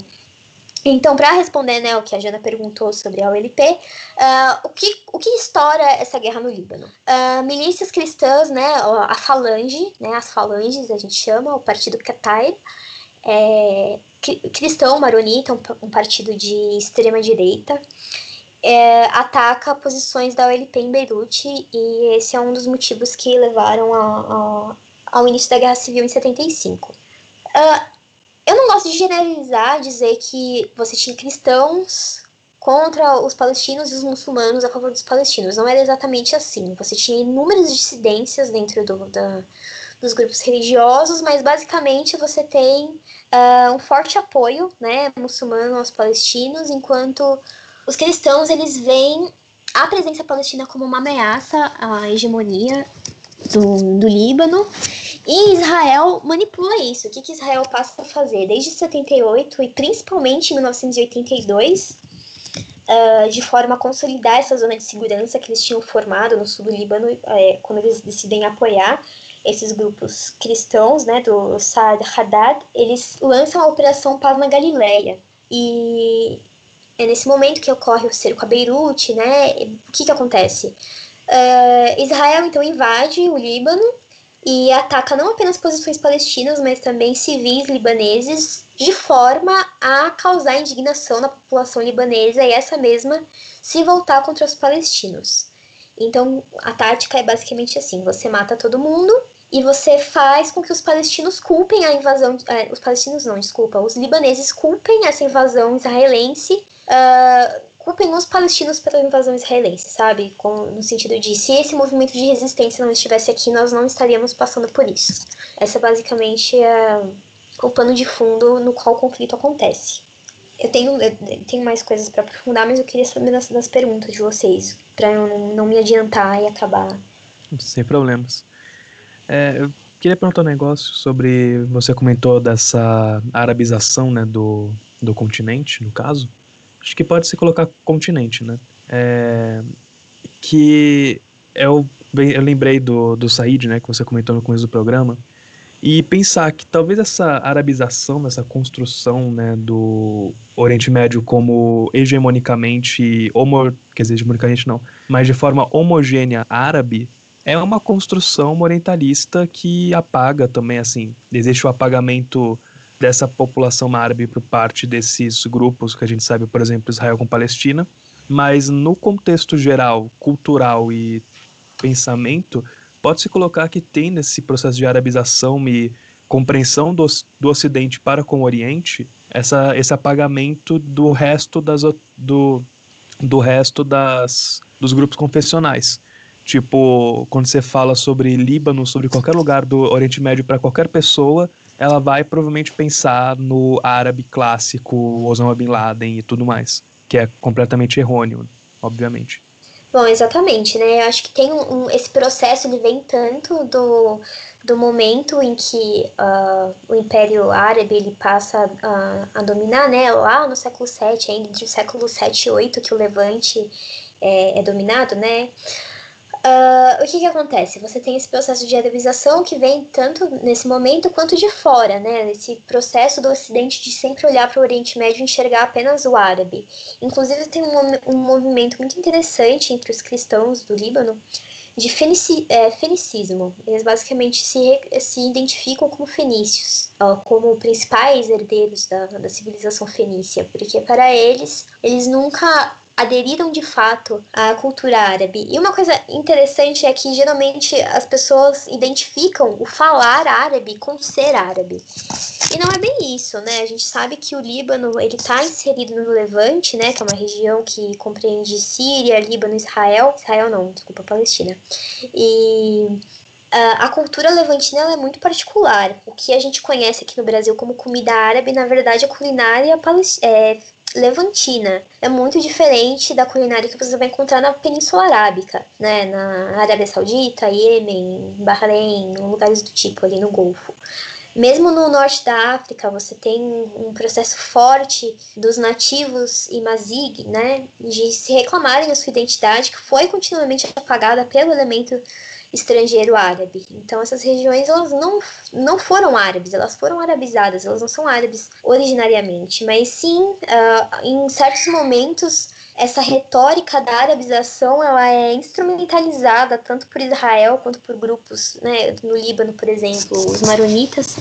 Então, para responder né, o que a Jana perguntou sobre a OLP, uh, ah, o, que, o que estoura essa guerra no Líbano? Uh, milícias cristãs, né, a Falange, né, as Falanges a gente chama, o Partido Qatar, é, cristão maronita, um, um partido de extrema direita, é, ataca posições da OLP em Beirute e esse é um dos motivos que levaram a, a, ao início da Guerra Civil em 75. Uh, não gosto de generalizar, dizer que você tinha cristãos contra os palestinos e os muçulmanos a favor dos palestinos. Não era exatamente assim. Você tinha inúmeras dissidências dentro do, da, dos grupos religiosos, mas basicamente você tem uh, um forte apoio né, muçulmano aos palestinos, enquanto os cristãos eles veem a presença palestina como uma ameaça à hegemonia do, do Líbano. E Israel manipula isso. O que, que Israel passa a fazer? Desde 78 e principalmente em 1982, uh, de forma a consolidar essa zona de segurança que eles tinham formado no sul do Líbano, é, quando eles decidem apoiar esses grupos cristãos, né, do Saad Haddad, eles lançam a Operação Paz na Galileia. E é nesse momento que ocorre o cerco a Beirute, né, o que que acontece? Uh, Israel, então, invade o Líbano e ataca não apenas posições palestinas, mas também civis libaneses, de forma a causar indignação na população libanesa e essa mesma se voltar contra os palestinos. Então, a tática é basicamente assim: você mata todo mundo e você faz com que os palestinos culpem a invasão. Eh, os palestinos não, desculpa, os libaneses culpem essa invasão israelense. Uh, culpem os palestinos pela invasão israelense, sabe? Com, no sentido de se esse movimento de resistência não estivesse aqui, nós não estaríamos passando por isso. Essa basicamente é o pano de fundo no qual o conflito acontece. Eu tenho, eu tenho mais coisas para aprofundar, mas eu queria saber das, das perguntas de vocês, para não, não, me adiantar e acabar. Sem problemas. É, eu queria perguntar um negócio sobre. Você comentou dessa arabização né, do, do continente, no caso acho que pode se colocar continente, né? É, que eu, eu lembrei do, do Said, né, que você comentou no começo do programa, e pensar que talvez essa arabização, essa construção né, do Oriente Médio como hegemonicamente, homo, quer dizer, hegemonicamente não, mas de forma homogênea árabe, é uma construção orientalista que apaga também, assim, existe o apagamento dessa população árabe por parte desses grupos que a gente sabe, por exemplo, Israel com Palestina, mas no contexto geral, cultural e pensamento, pode-se colocar que tem nesse processo de arabização e compreensão do, do Ocidente para com o Oriente essa, esse apagamento do resto das do, do resto das dos grupos confessionais. Tipo, quando você fala sobre Líbano, sobre qualquer lugar do Oriente Médio para qualquer pessoa, ela vai provavelmente pensar no árabe clássico, Osama Bin Laden e tudo mais, que é completamente errôneo, obviamente. Bom, exatamente, né? Eu acho que tem um, um, esse processo, ele vem tanto do, do momento em que uh, o Império Árabe ele passa a, a dominar, né? Lá no século VII, ainda entre o século 7 e 8, que o Levante é, é dominado, né? Uh, o que, que acontece? Você tem esse processo de arabização que vem tanto nesse momento quanto de fora, né? Esse processo do Ocidente de sempre olhar para o Oriente Médio e enxergar apenas o árabe. Inclusive, tem um, um movimento muito interessante entre os cristãos do Líbano de fenici, é, fenicismo. Eles basicamente se, se identificam como fenícios, como principais herdeiros da, da civilização fenícia, porque para eles, eles nunca aderiram de fato à cultura árabe. E uma coisa interessante é que geralmente as pessoas identificam o falar árabe com ser árabe. E não é bem isso, né? A gente sabe que o Líbano, ele está inserido no Levante, né, que é uma região que compreende Síria, Líbano, Israel, Israel não, desculpa, Palestina. E Uh, a cultura levantina é muito particular. O que a gente conhece aqui no Brasil como comida árabe, na verdade, é culinária é, levantina. É muito diferente da culinária que você vai encontrar na Península Arábica, né? Na Arábia Saudita, Iêmen, Bahrein, lugares do tipo ali no Golfo. Mesmo no norte da África, você tem um processo forte dos nativos e Mazig, né, de se reclamarem a sua identidade, que foi continuamente apagada pelo elemento estrangeiro árabe. Então essas regiões elas não, não foram árabes, elas foram arabizadas, elas não são árabes originariamente, mas sim uh, em certos momentos essa retórica da arabização ela é instrumentalizada tanto por Israel quanto por grupos, né, no Líbano, por exemplo, os maronitas,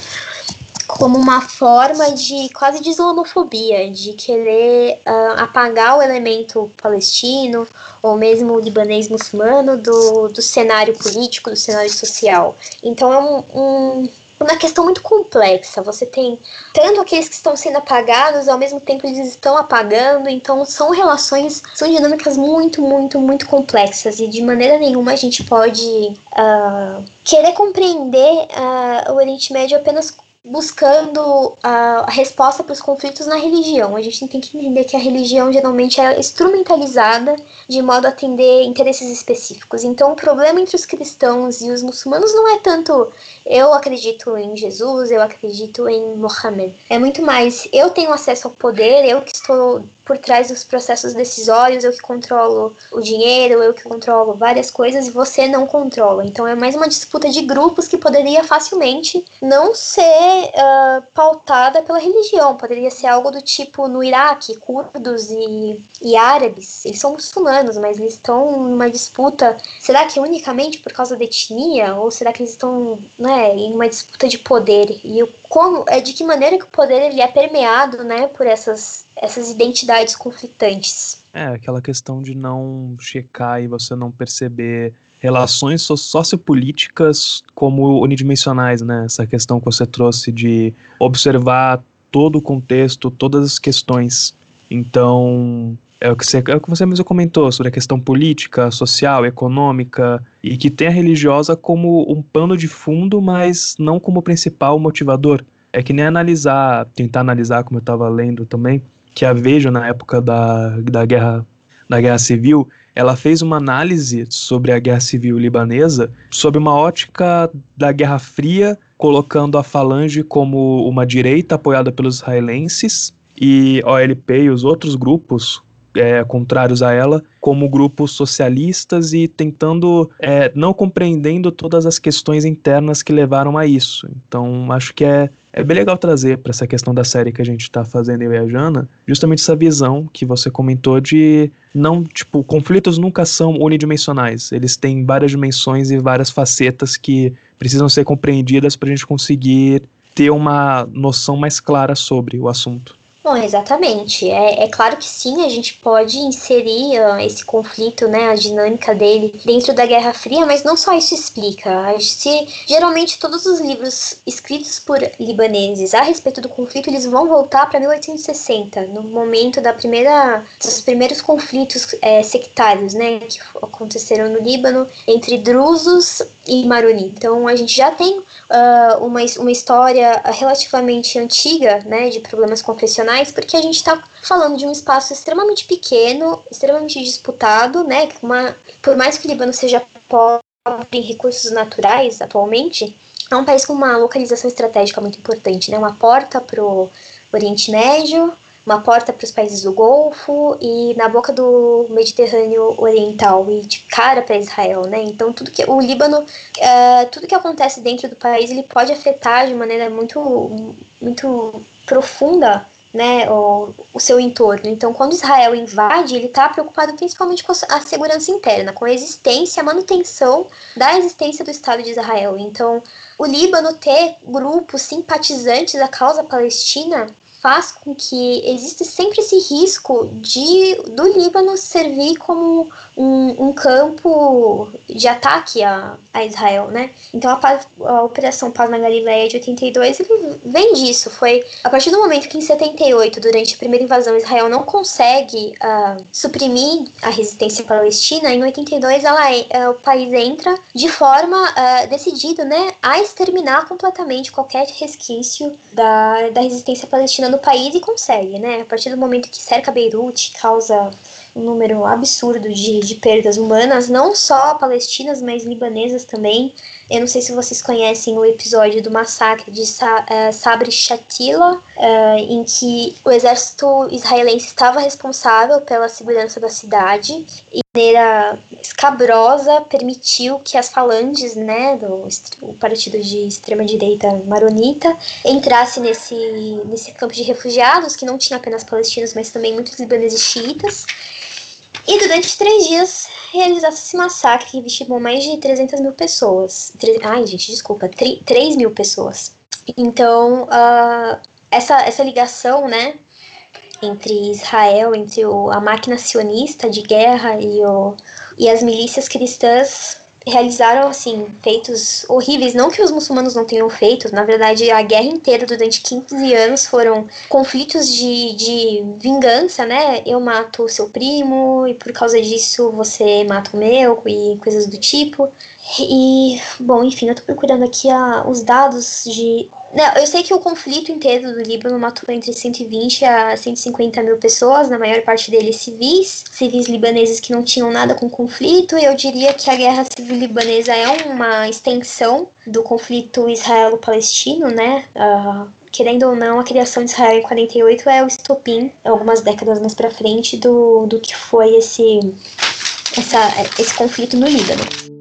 como uma forma de quase de islamofobia, de querer uh, apagar o elemento palestino ou mesmo o libanês muçulmano do, do cenário político, do cenário social. Então é um, um uma questão muito complexa. Você tem tanto aqueles que estão sendo apagados, ao mesmo tempo eles estão apagando, então são relações, são dinâmicas muito, muito, muito complexas e de maneira nenhuma a gente pode uh, querer compreender uh, o Oriente Médio apenas buscando a resposta para os conflitos na religião. A gente tem que entender que a religião geralmente é instrumentalizada de modo a atender interesses específicos. Então, o problema entre os cristãos e os muçulmanos não é tanto eu acredito em Jesus, eu acredito em Mohammed. É muito mais eu tenho acesso ao poder, eu que estou por trás dos processos decisórios, eu que controlo o dinheiro, eu que controlo várias coisas e você não controla. Então é mais uma disputa de grupos que poderia facilmente não ser uh, pautada pela religião. Poderia ser algo do tipo no Iraque, curdos e, e árabes, eles são muçulmanos, mas eles estão numa disputa. Será que unicamente por causa da etnia? Ou será que eles estão né, em uma disputa de poder? E como, é de que maneira que o poder ele é permeado né, por essas essas identidades conflitantes. É, aquela questão de não checar e você não perceber relações sociopolíticas como unidimensionais, né? Essa questão que você trouxe de observar todo o contexto, todas as questões. Então, é o que você, é o que você mesmo comentou sobre a questão política, social, econômica, e que tem a religiosa como um pano de fundo, mas não como principal motivador. É que nem analisar, tentar analisar, como eu estava lendo também, que a Veja, na época da, da, guerra, da Guerra Civil, ela fez uma análise sobre a Guerra Civil libanesa sob uma ótica da Guerra Fria, colocando a Falange como uma direita apoiada pelos israelenses e OLP e os outros grupos é, contrários a ela como grupos socialistas e tentando, é, não compreendendo todas as questões internas que levaram a isso. Então, acho que é, é bem legal trazer para essa questão da série que a gente está fazendo em Viajana, justamente essa visão que você comentou de não, tipo, conflitos nunca são unidimensionais, eles têm várias dimensões e várias facetas que precisam ser compreendidas para a gente conseguir ter uma noção mais clara sobre o assunto. Bom, exatamente. É, é claro que sim, a gente pode inserir uh, esse conflito, né, a dinâmica dele dentro da Guerra Fria, mas não só isso explica. Se geralmente todos os livros escritos por libaneses a respeito do conflito, eles vão voltar para 1860, no momento da primeira dos primeiros conflitos é, sectários, né, que aconteceram no Líbano entre drusos e maroni. Então a gente já tem uh, uma, uma história relativamente antiga, né, de problemas confessionais, porque a gente está falando de um espaço extremamente pequeno, extremamente disputado, né, uma, por mais que o Líbano seja pobre em recursos naturais atualmente, é um país com uma localização estratégica muito importante, né, uma porta para o Oriente Médio, uma porta para os países do Golfo e na boca do Mediterrâneo Oriental e de cara para Israel, né? Então tudo que o Líbano, uh, tudo que acontece dentro do país, ele pode afetar de maneira muito, muito profunda né, o, o, seu entorno. Então, quando Israel invade, ele está preocupado principalmente com a segurança interna, com a existência, a manutenção da existência do Estado de Israel. Então, o Líbano ter grupos simpatizantes da causa palestina faz com que exista sempre esse risco de do Líbano servir como um, um campo de ataque a, a Israel, né? Então a, a Operação Paz na Galileia de 82 ele vem disso. Foi a partir do momento que em 78, durante a primeira invasão, Israel não consegue uh, suprimir a resistência palestina, em 82 ela, uh, o país entra de forma uh, decidida, né, a exterminar completamente qualquer resquício da, da resistência palestina no país e consegue, né? A partir do momento que cerca Beirute, causa um número absurdo de, de perdas humanas, não só palestinas, mas libanesas também. Eu não sei se vocês conhecem o episódio do massacre de Sa uh, Sabri Shatila, uh, em que o exército israelense estava responsável pela segurança da cidade de maneira escabrosa permitiu que as falanges, né, do o partido de extrema direita maronita, entrasse nesse nesse campo de refugiados que não tinha apenas palestinos, mas também muitos libaneses xiitas. E durante três dias realizasse esse massacre que vitimou mais de 300 mil pessoas. Tre Ai, gente, desculpa, 3 mil pessoas. Então, uh, essa, essa ligação, né, entre Israel, entre o, a máquina sionista de guerra e, o, e as milícias cristãs realizaram assim feitos horríveis, não que os muçulmanos não tenham feito, na verdade a guerra inteira durante 15 anos foram conflitos de, de vingança, né? Eu mato o seu primo e por causa disso você mata o meu e coisas do tipo. E, bom, enfim, eu tô procurando aqui a, os dados de. Não, eu sei que o conflito inteiro do Líbano matou entre 120 a 150 mil pessoas, na maior parte deles civis, civis libaneses que não tinham nada com o conflito. E eu diria que a guerra civil libanesa é uma extensão do conflito israelo-palestino, né? Uh, querendo ou não, a criação de Israel em 48 é o estopim, algumas décadas mais para frente, do, do que foi esse, essa, esse conflito no Líbano.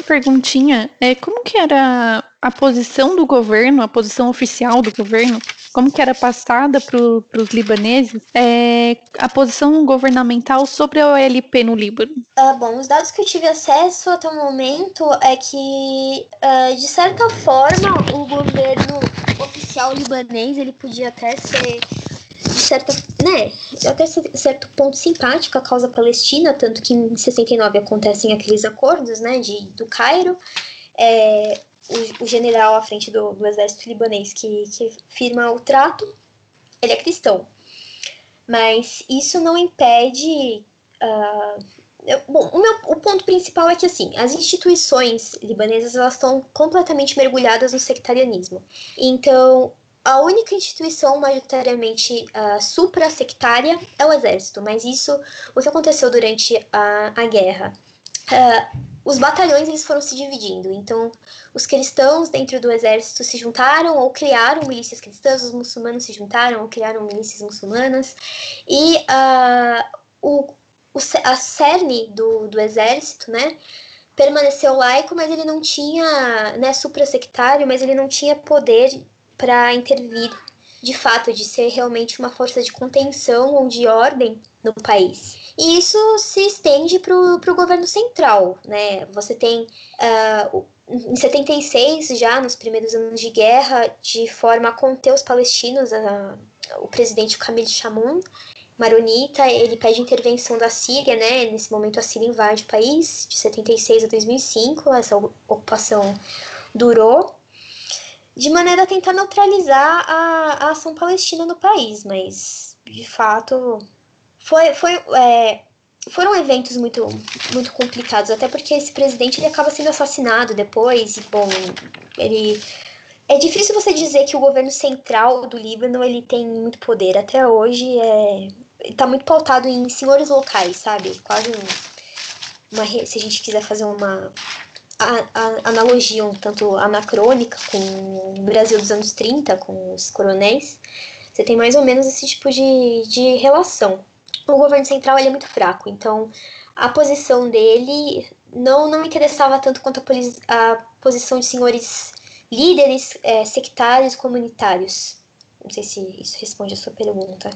Uma perguntinha, é como que era a posição do governo, a posição oficial do governo como que era passada para os libaneses é, a posição governamental sobre a OLP no Líbano? Ah, bom, os dados que eu tive acesso até o momento é que, uh, de certa forma, o governo oficial libanês ele podia até ser de certa, né, até certo ponto simpático à causa palestina, tanto que em 69 acontecem aqueles acordos, né, de, do Cairo, é, o, o general à frente do, do exército libanês que, que firma o trato, ele é cristão. Mas isso não impede. Uh, eu, bom, o, meu, o ponto principal é que assim, as instituições libanesas elas estão completamente mergulhadas no sectarianismo. Então, a única instituição majoritariamente uh, supra-sectária é o exército, mas isso, o que aconteceu durante a, a guerra uh, os batalhões eles foram se dividindo. Então, os cristãos dentro do exército se juntaram ou criaram milícias cristãs, os muçulmanos se juntaram ou criaram milícias muçulmanas. E uh, o, o, a cerne do, do exército, né, permaneceu laico, mas ele não tinha, né, suprasectário, mas ele não tinha poder para intervir de fato, de ser realmente uma força de contenção ou de ordem no país. E isso se estende para o governo central, né? Você tem uh, em 76, já nos primeiros anos de guerra, de forma a conter os palestinos, uh, o presidente Camille Chamoun, maronita, ele pede intervenção da Síria, né? Nesse momento a Síria invade o país, de 76 a 2005, essa ocupação durou, de maneira a tentar neutralizar a, a ação palestina no país, mas de fato foi, foi, é, foram eventos muito, muito complicados, até porque esse presidente ele acaba sendo assassinado depois, e bom, ele. É difícil você dizer que o governo central do Líbano ele tem muito poder. Até hoje é, está muito pautado em senhores locais, sabe? Quase um, uma, se a gente quiser fazer uma a, a, analogia um tanto anacrônica com o Brasil dos anos 30, com os coronéis, você tem mais ou menos esse tipo de, de relação o governo central ele é muito fraco, então a posição dele não, não interessava tanto quanto a, a posição de senhores líderes é, sectários comunitários. Não sei se isso responde a sua pergunta.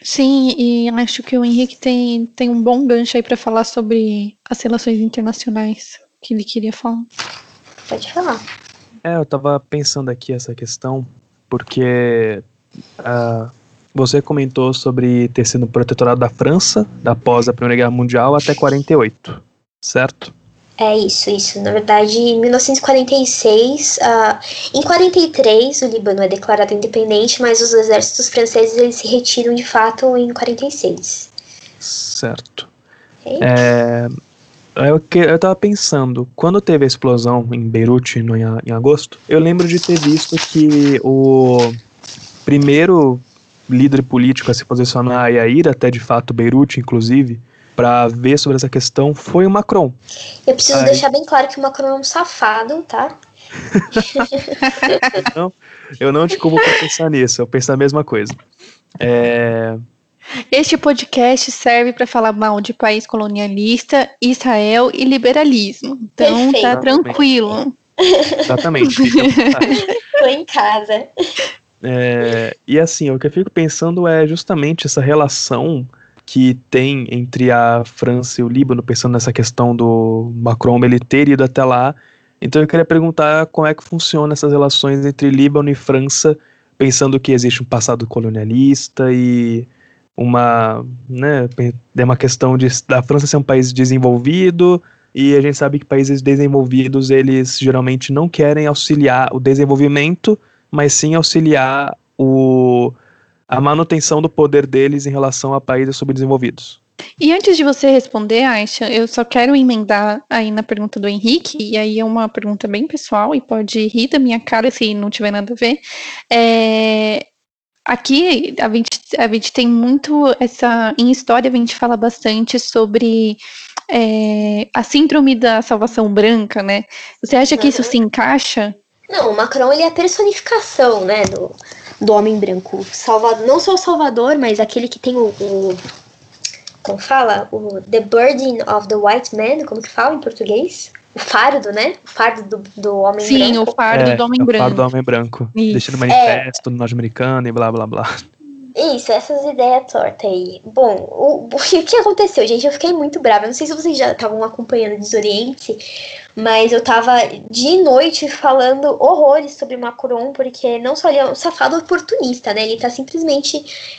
Sim, e acho que o Henrique tem, tem um bom gancho aí para falar sobre as relações internacionais que ele queria falar. Pode falar. É, eu tava pensando aqui essa questão, porque uh, você comentou sobre ter sido protetorado da França, após a Primeira Guerra Mundial, até 48, certo? É isso, isso. Na verdade, em 1946, uh, ah, em 43 o Líbano é declarado independente, mas os exércitos franceses eles se retiram de fato em 46. Certo. É, eu, que, eu tava pensando, quando teve a explosão em Beirute no, em agosto, eu lembro de ter visto que o primeiro líder político a se posicionar e a ir até de fato Beirute, inclusive, para ver sobre essa questão foi o Macron. Eu preciso Aí... deixar bem claro que o Macron é um safado, tá? <laughs> não, eu não te culpo por pensar nisso, eu penso a mesma coisa. É... Este podcast serve para falar mal de país colonialista, Israel e liberalismo. Então tá Perfeito. tá tranquilo. Exatamente. <laughs> Tô em casa. É, e assim, o que eu fico pensando é justamente essa relação que tem entre a França e o Líbano, pensando nessa questão do Macron ele ter ido até lá. Então eu queria perguntar como é que funciona essas relações entre Líbano e França, pensando que existe um passado colonialista e uma, né, é uma questão de, da França ser um país desenvolvido, e a gente sabe que países desenvolvidos, eles geralmente não querem auxiliar o desenvolvimento, mas sim auxiliar o, a manutenção do poder deles em relação a países subdesenvolvidos. E antes de você responder, Aisha, eu só quero emendar aí na pergunta do Henrique, e aí é uma pergunta bem pessoal e pode rir da minha cara se não tiver nada a ver. É, aqui a gente, a gente tem muito essa. Em história, a gente fala bastante sobre é, a síndrome da salvação branca, né? Você acha que isso uhum. se encaixa? Não, o Macron ele é a personificação, né, do, do homem branco. Salvador, não só o Salvador, mas aquele que tem o, o como fala? O The Burden of the White Man, como que fala em português? O fardo, né? O fardo do, do homem Sim, branco. Sim, o fardo é, do homem é branco. O fardo do homem branco. Isso. Deixando manifesto é. no norte-americano e blá blá blá. Isso, essas ideias tortas aí. Bom, o, <laughs> o, que aconteceu, gente? Eu fiquei muito brava. Não sei se vocês já estavam acompanhando Desoriente, mas eu tava de noite falando horrores sobre Macron, porque não só ele é um safado oportunista, né? Ele tá simplesmente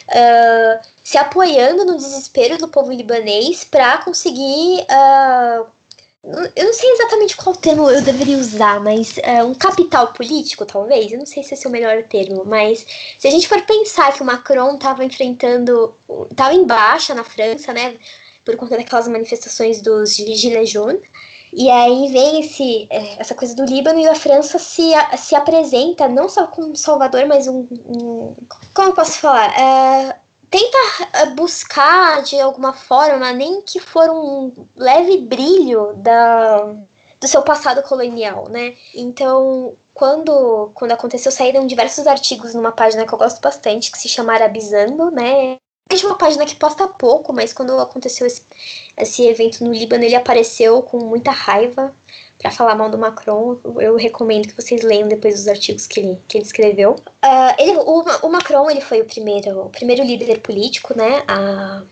uh, se apoiando no desespero do povo libanês para conseguir. Uh, eu não sei exatamente qual termo eu deveria usar, mas é um capital político, talvez. Eu não sei se esse é o melhor termo, mas se a gente for pensar que o Macron estava enfrentando. estava em baixa na França, né? Por conta daquelas manifestações dos Gilets jaunes. E aí vem esse, é, essa coisa do Líbano e a França se, se apresenta não só como Salvador, mas um. um como eu posso falar? É, tenta eh, buscar de alguma forma, nem que for um leve brilho da, do seu passado colonial, né? Então, quando, quando aconteceu, saíram diversos artigos numa página que eu gosto bastante, que se chama Arabizando, né? É uma página que posta pouco, mas quando aconteceu esse, esse evento no Líbano, ele apareceu com muita raiva para falar mal do Macron, eu recomendo que vocês leiam depois os artigos que ele, que ele escreveu. Uh, ele, o, o, Macron ele foi o primeiro, o primeiro líder político né, a,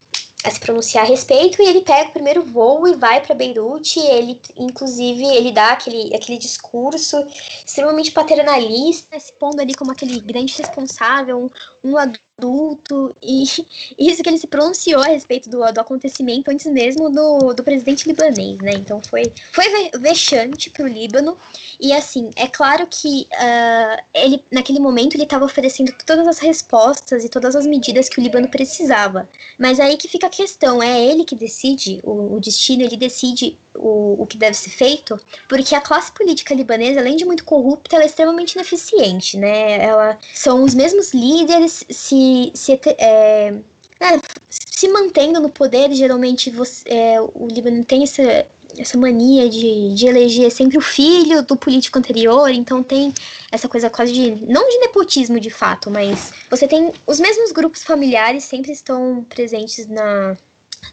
a se pronunciar a respeito, e ele pega o primeiro voo e vai para Beirute. Ele, inclusive, ele dá aquele, aquele discurso extremamente paternalista, se pondo ali como aquele grande responsável, um, um adulto, e <laughs> isso que ele se pronunciou a respeito do, do acontecimento antes mesmo do, do presidente libanês, né? Então foi, foi vexante para o Líbano. E assim, é claro que uh, ele, naquele momento, ele estava oferecendo todas as respostas e todas as medidas que o Líbano precisava. Mas aí que fica a questão: é ele que decide o, o destino, ele decide o, o que deve ser feito, porque a classe política libanesa, além de muito corrupta, ela é extremamente ineficiente, né? Ela são os mesmos líderes se, se é, é, se mantendo no poder, geralmente você, é, o Líbano tem essa, essa mania de, de eleger sempre o filho do político anterior, então tem essa coisa quase de, não de nepotismo de fato, mas você tem os mesmos grupos familiares sempre estão presentes na,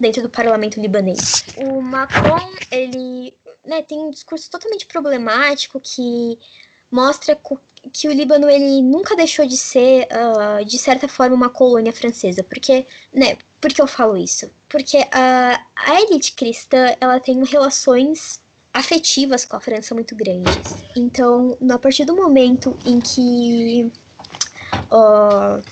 dentro do parlamento libanês. O Macron, ele né, tem um discurso totalmente problemático que mostra que o Líbano ele nunca deixou de ser, uh, de certa forma, uma colônia francesa. Porque, né, por que eu falo isso? Porque uh, a elite cristã, ela tem relações afetivas com a França muito grandes. Então, a partir do momento em que uh,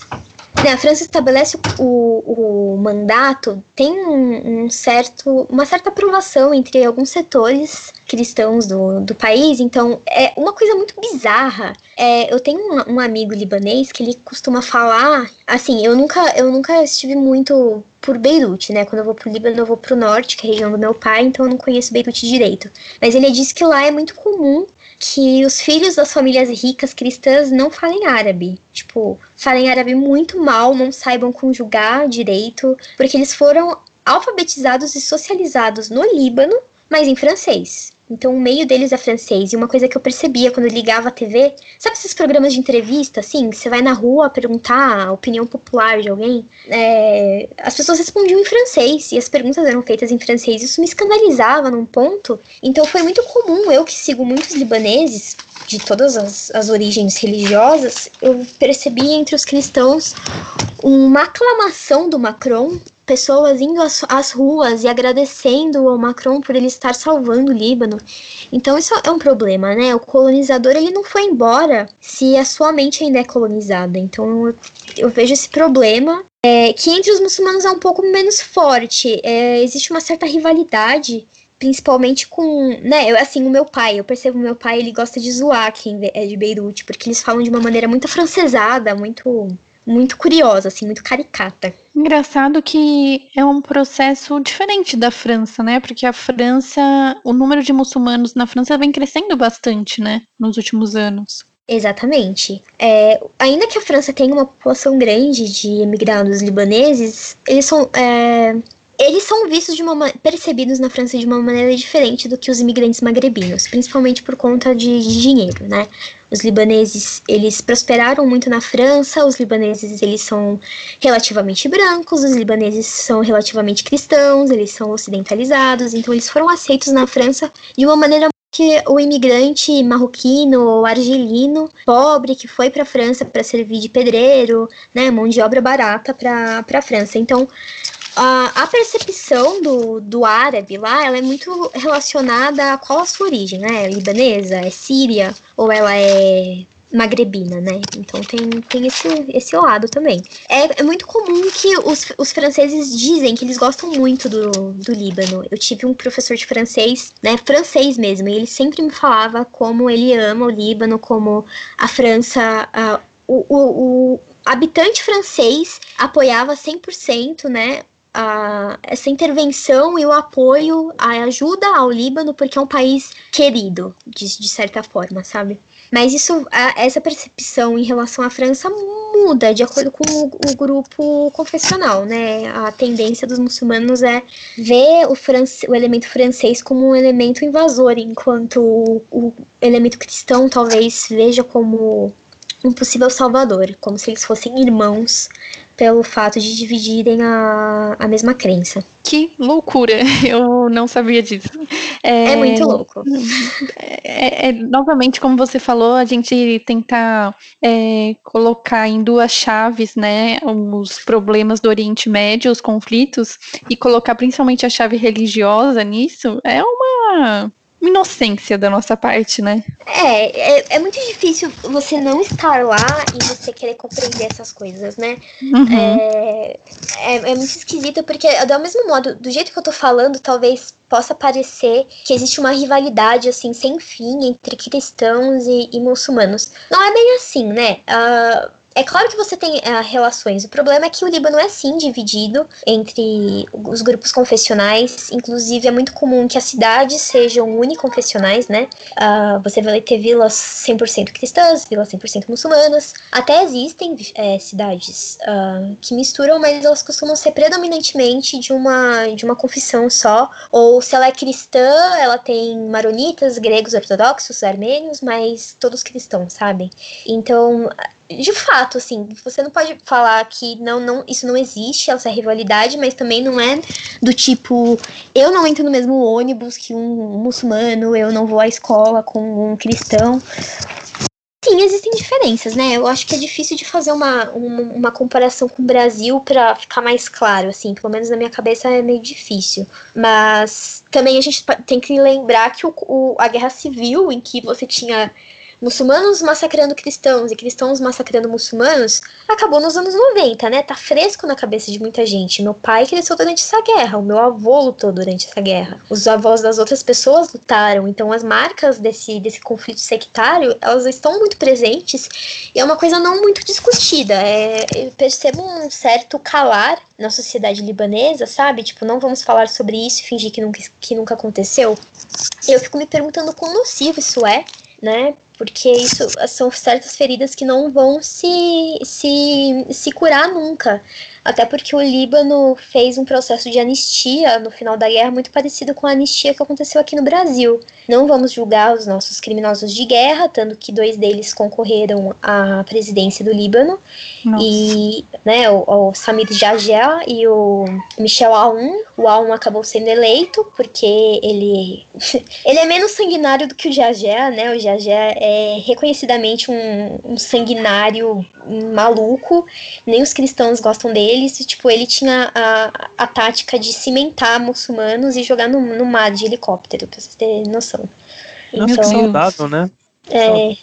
a França estabelece o, o mandato, tem um, um, certo, uma certa aprovação entre alguns setores cristãos do, do país, então é uma coisa muito bizarra. É, eu tenho um, um, amigo libanês que ele costuma falar, assim, eu nunca, eu nunca estive muito por Beirute, né? Quando eu vou pro Líbano, eu vou pro norte, que é a região do meu pai, então eu não conheço Beirute direito. Mas ele diz que lá é muito comum que os filhos das famílias ricas cristãs não falem árabe. Tipo, falem árabe muito mal, não saibam conjugar direito, porque eles foram alfabetizados e socializados no Líbano, mas em francês. Então, o meio deles é francês. E uma coisa que eu percebia quando eu ligava a TV, sabe esses programas de entrevista, assim, você vai na rua perguntar a opinião popular de alguém? É, as pessoas respondiam em francês e as perguntas eram feitas em francês. Isso me escandalizava num ponto. Então, foi muito comum, eu que sigo muitos libaneses, de todas as, as origens religiosas, eu percebi entre os cristãos uma aclamação do Macron pessoas indo às, às, ruas e agradecendo ao Macron por ele estar salvando o Líbano. Então isso é um problema, né? O colonizador ele não foi embora se a sua mente ainda é colonizada. Então eu, eu vejo esse problema é, que entre os muçulmanos é um pouco menos forte. É, existe uma certa rivalidade principalmente com, né, eu, assim, o meu pai, eu percebo o meu pai, ele gosta de zoar quem é de Beirute, porque eles falam de uma maneira muito afrancesada, muito muito curiosa, assim, muito caricata. Engraçado que é um processo diferente da França, né? Porque a França, o número de muçulmanos na França vem crescendo bastante, né? Nos últimos anos. Exatamente. É, ainda que a França tenha uma população grande de imigrados libaneses, eles são, é, eles são vistos de uma percebidos na França de uma maneira diferente do que os imigrantes magrebinos, principalmente por conta de, de, dinheiro, né? Os libaneses, eles prosperaram muito na França, os libaneses, eles são relativamente brancos, os libaneses são relativamente cristãos, eles são ocidentalizados, então eles foram aceitos na França de uma maneira que o imigrante marroquino ou argelino pobre que foi para a França para servir de pedreiro, né, mão de obra barata para a França. Então, a, a percepção do, do árabe lá, ela é muito relacionada a qual a sua origem, né? É libanesa, é síria ou ela é magrebina, né? Então tem, tem esse, esse lado também. É, é muito comum que os, os franceses dizem que eles gostam muito do, do Líbano. Eu tive um professor de francês, né? Francês mesmo, e ele sempre me falava como ele ama o Líbano, como a França. Uh, o, o, o habitante francês apoiava 100%, né, a, essa intervenção e o apoio, a ajuda ao Líbano, porque é um país querido, de, de certa forma, sabe? Mas isso, a, essa percepção em relação à França muda de acordo com o, o, grupo confessional, né? A tendência dos muçulmanos é ver o, france, o elemento francês como um elemento invasor, enquanto o, o elemento cristão talvez veja como um possível salvador, como se eles fossem irmãos pelo fato de dividirem a, a mesma crença. Que loucura! <laughs> Eu não sabia disso. É, é muito louco. É, é, novamente, como você falou, a gente tentar é, colocar em duas chaves, né, os problemas do Oriente Médio, os conflitos, e colocar principalmente a chave religiosa nisso, é uma inocência da nossa parte, né? É, é, é, muito difícil você não estar lá e você querer compreender essas coisas, né? Uhum. É, é, é, muito esquisito, porque do mesmo modo, do jeito que eu tô falando, talvez possa parecer que existe uma rivalidade, assim, sem fim entre cristãos e, e muçulmanos. Não é bem assim, né? Uh, é claro que você tem uh, relações. O problema é que o Líbano é sim dividido entre os grupos confessionais. Inclusive, é muito comum que as cidades sejam uniconfessionais, né? Uh, você vai ter vilas 100% cristãs, vilas 100% muçulmanas. Até existem é, cidades uh, que misturam, mas elas costumam ser predominantemente de uma, de uma confissão só. Ou se ela é cristã, ela tem maronitas, gregos ortodoxos, armênios, mas todos cristãos, sabe? Então de fato, assim, você não pode falar que não, não, isso não existe, essa rivalidade, mas também não é do tipo, eu não entro no mesmo ônibus que um muçulmano, eu não vou à escola com um cristão. Sim, existem diferenças, né? Eu acho que é difícil de fazer uma, uma, uma comparação com o Brasil para ficar mais claro, assim, pelo menos na minha cabeça é meio difícil. Mas também a gente tem que lembrar que o, o a guerra civil, em que você tinha muçulmanos massacrando cristãos e cristãos massacrando muçulmanos, acabou nos anos 90, né? Tá fresco na cabeça de muita gente. Meu pai cresceu durante essa guerra, o meu avô lutou durante essa guerra, os avós das outras pessoas lutaram. Então as marcas desse, desse conflito sectário, elas estão muito presentes e é uma coisa não muito discutida. É, eu percebo um certo calar na sociedade libanesa, sabe? Tipo, não vamos falar sobre isso e fingir que nunca, que nunca aconteceu. Eu fico me perguntando quão nocivo isso é, né? Porque isso são certas feridas que não vão se, se, se curar nunca. Até porque o Líbano fez um processo de anistia no final da guerra muito parecido com a anistia que aconteceu aqui no Brasil. Não vamos julgar os nossos criminosos de guerra, tanto que dois deles concorreram à presidência do Líbano. Nossa. E né, o, o Samir Jajel e o Michel Aoun. O Aoun acabou sendo eleito porque ele, <laughs> ele é menos sanguinário do que o Jajel, né? O Jajel é reconhecidamente um, um sanguinário maluco. Nem os cristãos gostam dele eles, tipo, ele tinha a, a tática de cimentar muçulmanos e jogar no, no mar de helicóptero, pra vocês terem noção. Então, então, saudável, né? É,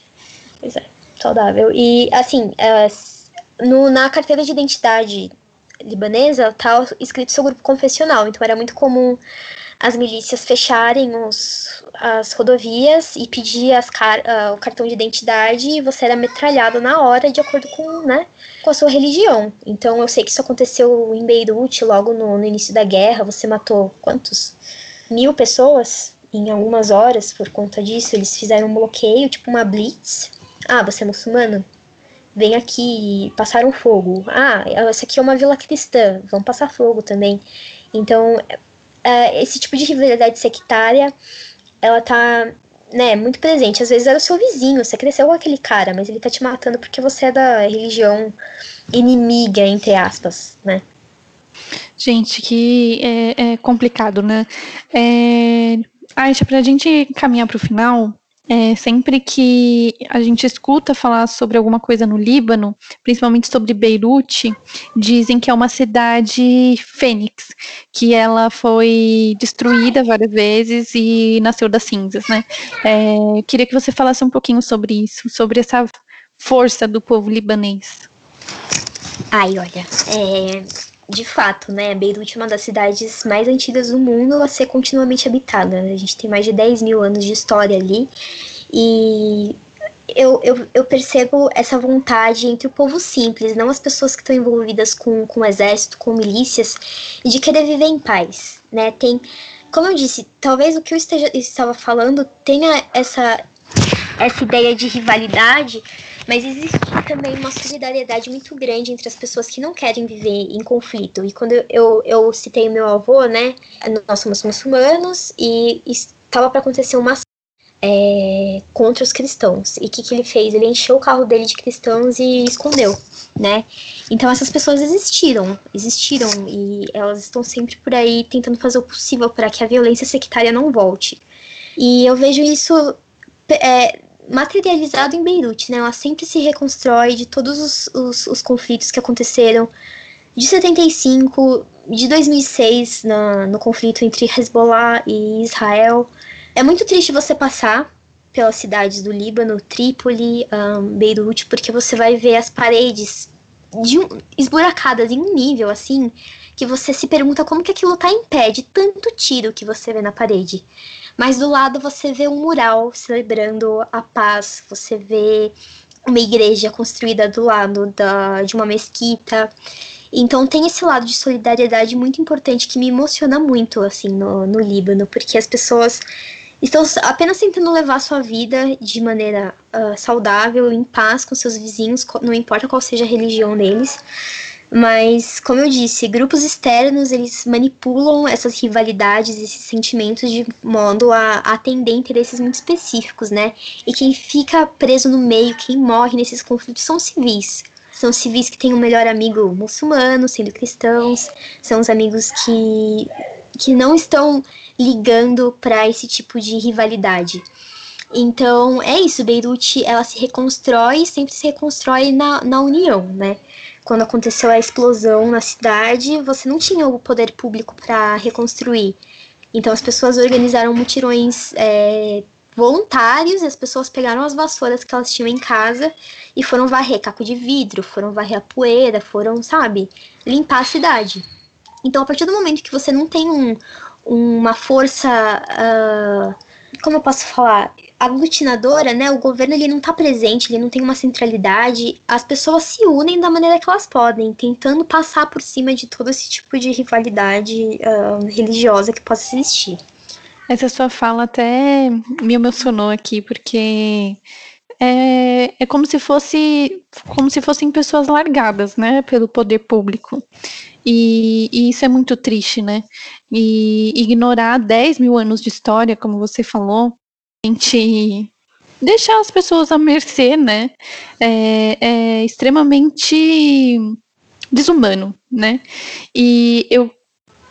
pois é, saudável. E, assim, uh, no, na carteira de identidade libanesa tá escrito seu grupo confessional, então era muito comum as milícias fecharem os, as rodovias e pedir as car uh, o cartão de identidade e você era metralhado na hora de acordo com, né, com a sua religião. Então eu sei que isso aconteceu em Beirute logo no, no início da guerra. Você matou quantos? Mil pessoas em algumas horas por conta disso. Eles fizeram um bloqueio, tipo uma blitz. Ah, você é muçulmano? Vem aqui passaram fogo. Ah, essa aqui é uma vila cristã, vão passar fogo também. Então, é, esse tipo de rivalidade sectária, ela tá né, muito presente. Às vezes era o seu vizinho, você cresceu com aquele cara, mas ele tá te matando porque você é da religião inimiga, entre aspas, né? Gente, que é, é complicado, né? É, Aisha, pra gente caminhar pro final, é, sempre que a gente escuta falar sobre alguma coisa no Líbano, principalmente sobre Beirute, dizem que é uma cidade fênix, que ela foi destruída várias vezes e nasceu das cinzas, né? É, queria que você falasse um pouquinho sobre isso, sobre essa força do povo libanês. Ai, olha, é, de fato, né, Beirute é uma das cidades mais antigas do mundo a ser continuamente habitada. Né? A gente tem mais de 10 mil anos de história ali. E eu, eu, eu, percebo essa vontade entre o povo simples, não as pessoas que estão envolvidas com, com o exército, com milícias, de querer viver em paz. Né? Tem, como eu disse, talvez o que eu esteja, estava falando tenha essa, essa ideia de rivalidade mas existe também uma solidariedade muito grande entre as pessoas que não querem viver em conflito. E quando eu, eu, citei meu avô, né? Nós somos muçulmanos e estava para acontecer uma é, contra os cristãos. E o que, que ele fez? Ele encheu o carro dele de cristãos e escondeu, né? Então essas pessoas existiram, existiram e elas estão sempre por aí tentando fazer o possível para que a violência sectária não volte. E eu vejo isso é, materializado em Beirute, né? Ela sempre se reconstrói de todos os, os, os conflitos que aconteceram de 75, de 2006, na, no conflito entre Hezbollah e Israel. É muito triste você passar pelas cidades do Líbano, Trípoli, um, Beirute, porque você vai ver as paredes de um, esburacadas em um nível assim que você se pergunta como que aquilo tá em pé de tanto tiro que você vê na parede. Mas do lado você vê um mural celebrando a paz, você vê uma igreja construída do lado da, de uma mesquita. Então tem esse lado de solidariedade muito importante que me emociona muito assim no, no Líbano, porque as pessoas estão apenas tentando levar sua vida de maneira uh, saudável, em paz com seus vizinhos, não importa qual seja a religião deles. Mas, como eu disse, grupos externos eles manipulam essas rivalidades, esses sentimentos de modo a, atender interesses muito específicos, né? E quem fica preso no meio, quem morre nesses conflitos são civis. São civis que têm um melhor amigo muçulmano, sendo cristãos, são os amigos que, que não estão ligando para esse tipo de rivalidade. Então, é isso, Beirute, ela se reconstrói, sempre se reconstrói na, na união, né? Quando aconteceu a explosão na cidade, você não tinha o poder público para reconstruir. Então as pessoas organizaram mutirões é, voluntários, e as pessoas pegaram as vassouras que elas tinham em casa e foram varrer caco de vidro, foram varrer a poeira, foram, sabe, limpar a cidade. Então a partir do momento que você não tem um, uma força. Uh, como eu posso falar, aglutinadora, né? O governo ele não está presente, ele não tem uma centralidade. As pessoas se unem da maneira que elas podem, tentando passar por cima de todo esse tipo de rivalidade uh, religiosa que possa existir. Essa sua fala até me emocionou aqui, porque é, é como se fosse como se fossem pessoas largadas, né, pelo poder público. E, e, isso é muito triste, né? E ignorar 10 mil anos de história, como você falou, gente deixar as pessoas à mercê, né? É, é extremamente desumano, né? E eu,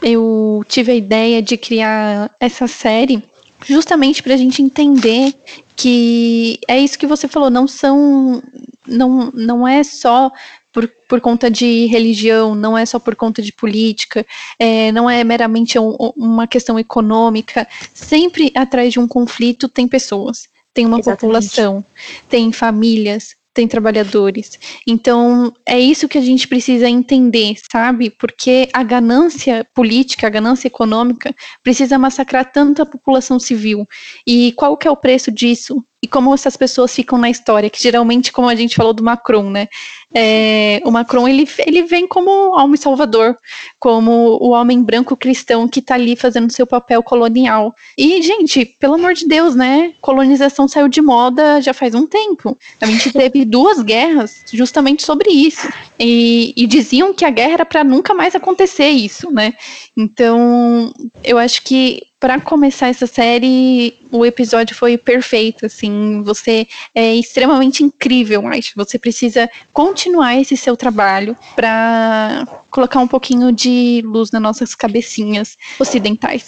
eu tive a ideia de criar essa série justamente para a gente entender que é isso que você falou, não são, não, não é só por, por conta de religião, não é só por conta de política, é, não é meramente um, uma questão econômica. Sempre atrás de um conflito tem pessoas, tem uma Exatamente. população, tem famílias, tem trabalhadores. Então, é isso que a gente precisa entender, sabe? Porque a ganância política, a ganância econômica, precisa massacrar tanto a população civil. E qual que é o preço disso? e como essas pessoas ficam na história, que geralmente, como a gente falou do Macron, né? É, o Macron ele, ele vem como e salvador, como o homem branco cristão que está ali fazendo seu papel colonial. E, gente, pelo amor de Deus, né? Colonização saiu de moda já faz um tempo. A gente teve duas guerras justamente sobre isso. E, e diziam que a guerra era para nunca mais acontecer isso, né? Então, eu acho que para começar essa série, o episódio foi perfeito, assim, você é extremamente incrível, mas você precisa continuar esse seu trabalho para colocar um pouquinho de luz nas nossas cabecinhas ocidentais.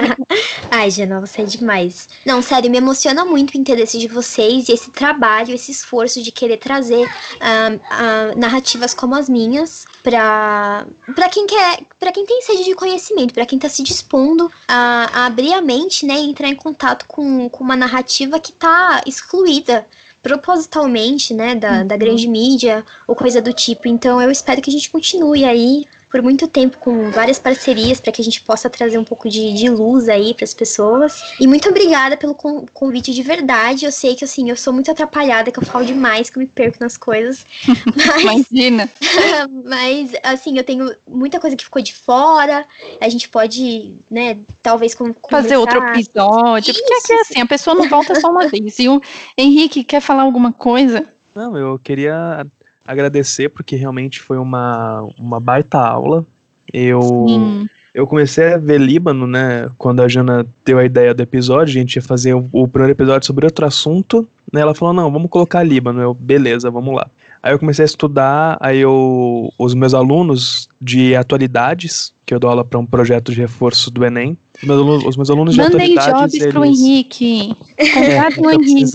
<laughs> Ai, Jana, você é demais. Não, sério, me emociona muito o interesse de vocês e esse trabalho, esse esforço de querer trazer uh, uh, narrativas como as minhas para para quem quer, para quem tem sede de conhecimento, para quem está se dispondo a, a, abrir a mente, né, e entrar em contato com, com uma narrativa que está excluída propositalmente, né, da, uhum. da grande mídia ou coisa do tipo. Então eu espero que a gente continue aí por muito tempo com várias parcerias para que a gente possa trazer um pouco de, de luz aí para as pessoas. E muito obrigada pelo convite de verdade. Eu sei que assim, eu sou muito atrapalhada, que eu falo demais, que eu me perco nas coisas. <laughs> Mas, Imagina. <laughs> mas assim, eu tenho muita coisa que ficou de fora. A gente pode, né, talvez com, fazer outro episódio. Isso. Porque é assim, a pessoa não volta só uma vez. E o Henrique quer falar alguma coisa? Não, eu queria agradecer, porque realmente foi uma, uma baita aula. Eu, eu comecei a ver Líbano, né? Quando a Jana deu a ideia do episódio, a gente ia fazer o, o primeiro episódio sobre outro assunto. Né, ela falou: não, vamos colocar Líbano. Eu, beleza, vamos lá. Aí eu comecei a estudar, aí eu, os meus alunos de atualidades, que eu dou aula para um projeto de reforço do Enem, os meus alunos, os meus alunos Mandei de jobs eles... pro Henrique. Contato <laughs> é, Henrique.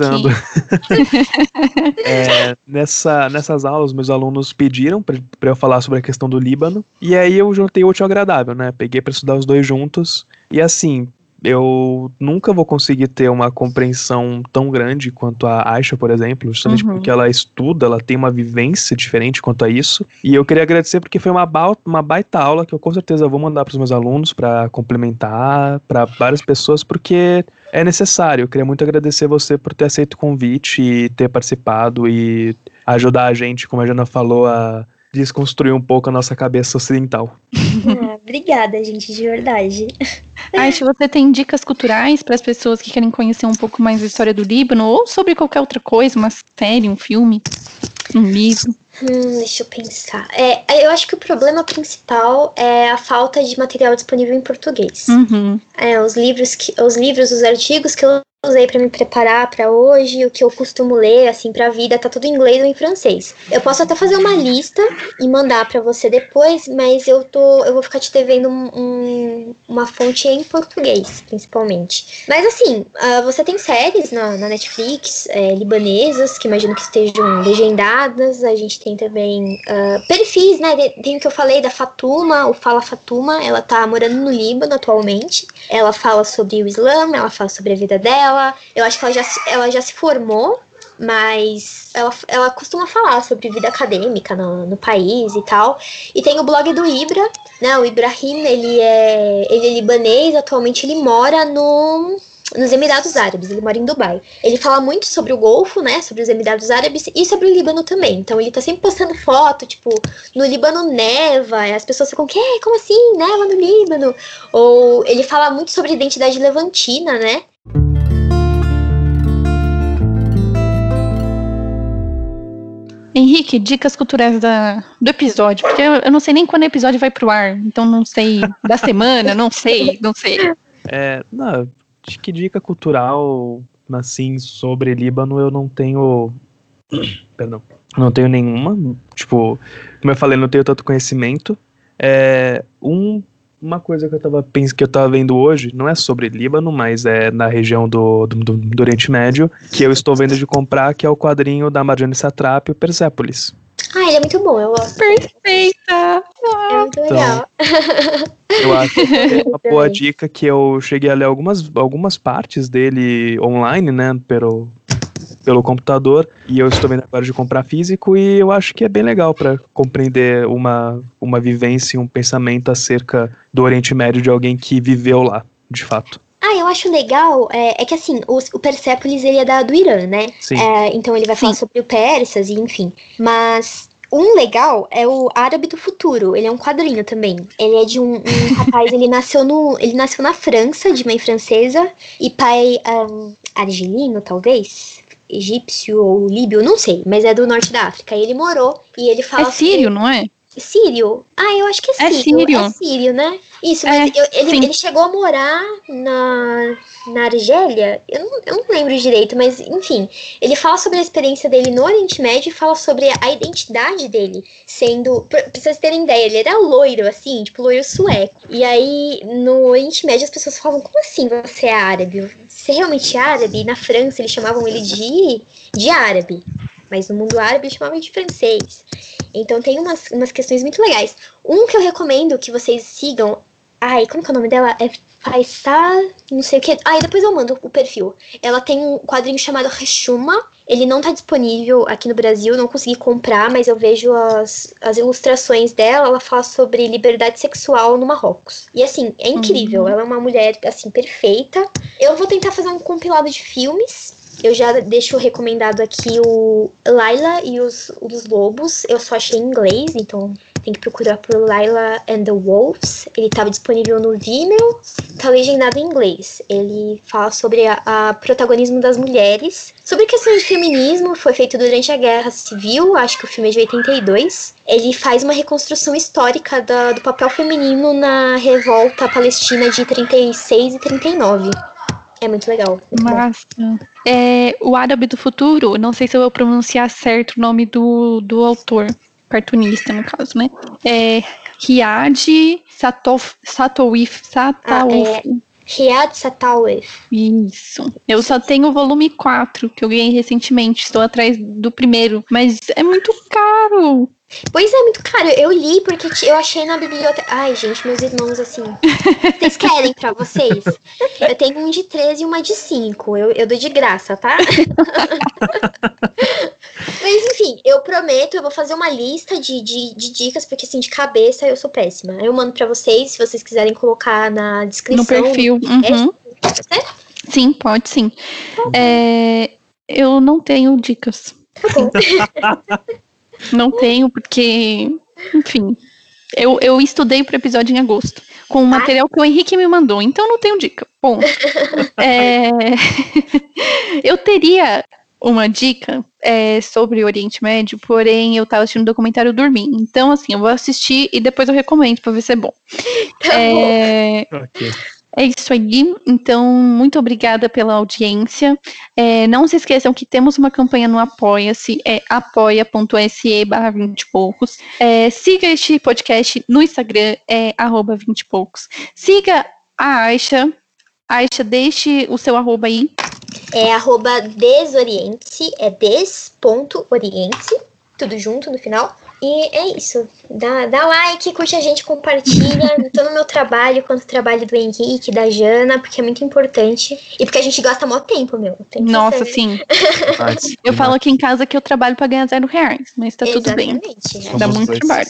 <laughs> é, nessa, nessas aulas, meus alunos pediram para eu falar sobre a questão do Líbano, e aí eu juntei o útil ao agradável, né? Peguei para estudar os dois juntos, e assim, eu nunca vou conseguir ter uma compreensão tão grande quanto a Aisha, por exemplo, justamente uhum. porque ela estuda, ela tem uma vivência diferente quanto a isso. E eu queria agradecer porque foi uma, ba uma baita aula que eu com certeza vou mandar para os meus alunos para complementar para várias pessoas, porque é necessário. Eu queria muito agradecer você por ter aceito o convite e ter participado e ajudar a gente, como a Jana falou, a desconstruir um pouco a nossa cabeça ocidental. Ah, obrigada, gente, de verdade. Aisha, você tem dicas culturais para as pessoas que querem conhecer um pouco mais a história do Líbano ou sobre qualquer outra coisa, uma série, um filme, um livro? Hum, deixa eu pensar. É, eu acho que o problema principal é a falta de material disponível em português. Uhum. É, os livros, que, os livros, os artigos que eu usei para me preparar para hoje, o que eu costumo ler assim para a vida, tá tudo em inglês ou em francês. Eu posso até fazer uma lista e mandar para você depois, mas eu tô, eu vou ficar te devendo um, um, uma fonte em português, principalmente. Mas assim, uh, você tem séries na, na Netflix é, libanesas que imagino que estejam legendadas. A gente tem também uh, perfis, né? Tem o que eu falei da Fatuma, o Fala Fatuma. Ela tá morando no Líbano atualmente. Ela fala sobre o Islã, ela fala sobre a vida dela ela, eu acho que ela já, ela já se formou, mas ela, ela costuma falar sobre vida acadêmica no, no país e tal. E tem o blog do Ibra, né? O Ibrahim, ele é, ele é libanês, atualmente ele mora no, nos Emirados Árabes, ele mora em Dubai. Ele fala muito sobre o Golfo, né, sobre os Emirados Árabes e sobre o Líbano também. Então ele tá sempre postando foto, tipo, no Líbano neva, as pessoas ficam, que? Como assim? Neva no Líbano? Ou ele fala muito sobre identidade levantina, né? Henrique, dicas culturais da, do episódio, porque eu, eu, não sei nem quando o episódio vai pro ar, então não sei da semana, não sei, não sei. É, não, acho que dica cultural, assim, sobre Líbano eu não tenho, <clears throat> perdão, não tenho nenhuma, tipo, como eu falei, não tenho tanto conhecimento. É, um uma coisa que eu tava pensando que eu tava vendo hoje, não é sobre Líbano, mas é na região do, do, do, do Oriente Médio, que eu estou vendo de comprar, que é o quadrinho da Marjane Satrapi, o Persepolis. Ah, ele é muito bom, eu gosto. Perfeita! É muito então, legal. Eu acho que é uma boa <laughs> dica que eu cheguei a ler algumas, algumas partes dele online, né, pelo, pelo computador e eu estou vendo agora de comprar físico e eu acho que é bem legal para compreender uma, uma vivência e um pensamento acerca do Oriente Médio de alguém que viveu lá, de fato. Ah, eu acho legal, é, é que assim, o, o Persepolis ele é da, do Irã, né? Sim. É, então ele vai falar Sim. sobre o persas e enfim. Mas um legal é o Árabe do Futuro. Ele é um quadrinho também. Ele é de um, um <laughs> rapaz, ele nasceu no. Ele nasceu na França, de mãe francesa, e pai ahn, argelino, talvez. Egípcio ou líbio, não sei, mas é do norte da África. E ele morou e ele fala. É sírio, não é? Sírio? Ah, eu acho que é É sírio. sírio. É sírio, né? Isso, É, mas eu- ele, ele chegou a morar na, na Argélia? Eu não, eu não lembro direito, mas enfim. Ele fala sobre a experiência dele no Oriente Médio e fala sobre a identidade dele sendo. Pra, pra vocês terem ideia, ele era loiro, assim, tipo loiro sueco. E aí, no Oriente Médio, as pessoas falavam: como assim você é árabe? Você é realmente árabe? E na França, eles chamavam ele de, de árabe. Mas no mundo árabe, eles chamavam de francês. Então tem umas, umas questões muito legais. Um que eu recomendo que vocês sigam. Ai, como que é o nome dela? É Faisal, não sei o que. Ah, e depois eu mando o perfil. Ela tem um quadrinho chamado Reshuma. Ele não tá disponível aqui no Brasil, não consegui comprar, mas eu vejo as, as ilustrações dela. Ela fala sobre liberdade sexual no Marrocos. E assim, é incrível. Ela é uma mulher, assim, perfeita. Eu vou tentar fazer um compilado de filmes. Eu já deixo recomendado aqui o Laila e os, os Lobos. Eu só achei em inglês, então tem que procurar por Laila and the Wolves. Ele estava disponível no Vimeo, tá legendado em inglês. Ele fala sobre a, a protagonismo das mulheres, sobre questões de feminismo, foi feito durante a Guerra Civil, acho que o filme é de 82. Ele faz uma reconstrução histórica da- do papel feminino na revolta palestina de 36 e 39. É muito legal. muito. Massa. É, o Árabe do Futuro, não sei se eu vou pronunciar certo o nome do, do autor, cartunista no caso, né? É Riad Satof, Satowif, Satawif. Ah, Riyad Satawif. Isso. Eu só tenho o volume 4, que eu ganhei recentemente. Estou atrás do primeiro, mas é muito caro. Pois é, muito caro. Eu li porque eu achei na biblioteca. Ai, gente, meus irmãos, assim. <laughs> Vocês querem pra vocês? Eu tenho um de 13 e uma de 5. Eu, eu dou de graça, tá? <laughs> Mas enfim, eu prometo, eu vou fazer uma lista de, de, de dicas, porque assim, de cabeça eu sou péssima. Eu mando pra vocês, se vocês quiserem colocar na descrição. No perfil. Uhum. Tá certo? Sim, pode sim. É, eu não tenho dicas. Tá. <laughs> Não tenho, porque, enfim. Eu, eu estudei pro episódio em agosto, com o material que o Henrique me mandou, então não tenho dica. Bom, <laughs> é, <laughs> eu teria uma dica é, sobre o Oriente Médio, porém eu tava assistindo o documentário dormindo. Então, assim, eu vou assistir e depois eu recomendo pra ver se é bom. Tá bom. É, Ok. é isso aí. Então, muito obrigada pela audiência. É, não se esqueçam que temos uma campanha no Apoia-se, é apoia.se barra 20 e poucos. É, siga este podcast no Instagram, é arroba 20 e poucos. Siga a Aisha. Aisha, deixe o seu arroba aí. É arroba desoriente, é des.oriente, tudo junto no final. E é isso. Dá, dá like, curte a gente, compartilha, <laughs> tanto no meu trabalho quanto no trabalho do Henrique, da Jana, porque é muito importante. E porque a gente gasta mó tempo, meu. Tem que Nossa, ser- sim. <laughs> Eu falo aqui em casa que eu trabalho para ganhar zero reais, mas tá tudo bem. Exatamente. Somos Dá muito dois. trabalho.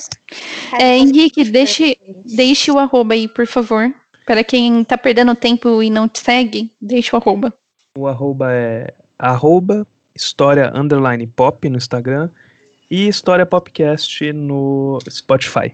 É, Henrique, deixe, deixe o arroba aí, por favor. Para quem tá perdendo tempo e não te segue, deixe o arroba. O arroba é arroba história underline pop no Instagram e história popcast no Spotify.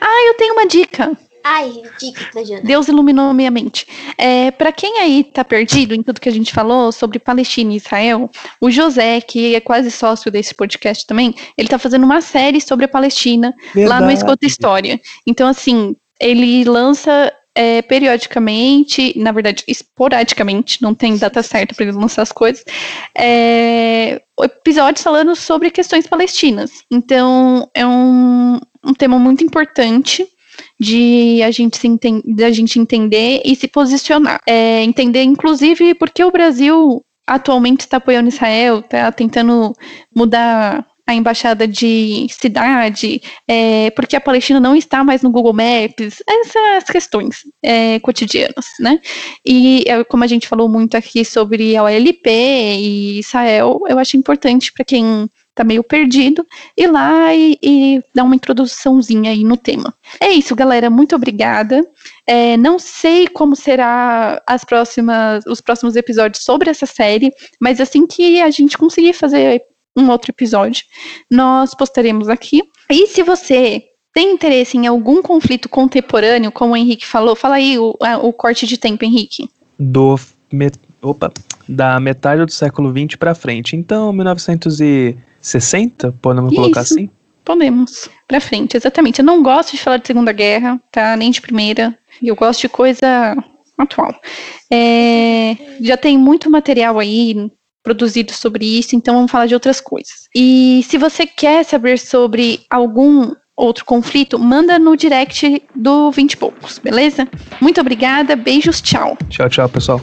Ah, eu tenho uma dica. Ai, dica da Jana. Deus iluminou minha mente. É, para quem aí tá perdido em tudo que a gente falou sobre Palestina e Israel, o José, que é quase sócio desse podcast também, ele tá fazendo uma série sobre a Palestina lá no Verdade. Escuta História. Então, assim, ele lança é, periodicamente, na verdade, esporadicamente, não tem data certa para ele lançar as coisas, é, episódios falando sobre questões palestinas. Então, é um, um tema muito importante de a gente se enten- da gente entender e se posicionar. É, entender, inclusive, porque o Brasil atualmente está apoiando Israel, está tentando mudar a embaixada de cidade, é, porque a Palestina não está mais no Google Maps, essas questões é, cotidianas, né? E é, como a gente falou muito aqui sobre a OLP e Israel, eu acho importante para quem tá meio perdido, ir lá e, e, dar uma introduçãozinha aí no tema. É isso, galera. Muito obrigada. É, não sei como será as próximas, os próximos episódios sobre essa série, mas assim que a gente conseguir fazer um outro episódio, nós postaremos aqui. E se você tem interesse em algum conflito contemporâneo, como o Henrique falou, fala aí o, o corte de tempo, Henrique. Do opa, da metade do século XX para frente. Então, 1960, podemos Isso. colocar assim? Podemos. Pra frente, exatamente. Eu não gosto de falar de Segunda Guerra, tá? Nem de Primeira. Eu gosto de coisa atual. É, já tem muito material aí produzido sobre isso, então vamos falar de outras coisas. E se você quer saber sobre algum outro conflito, manda no direct do 20 e poucos, beleza? Muito obrigada, beijos, tchau. Tchau, tchau, pessoal.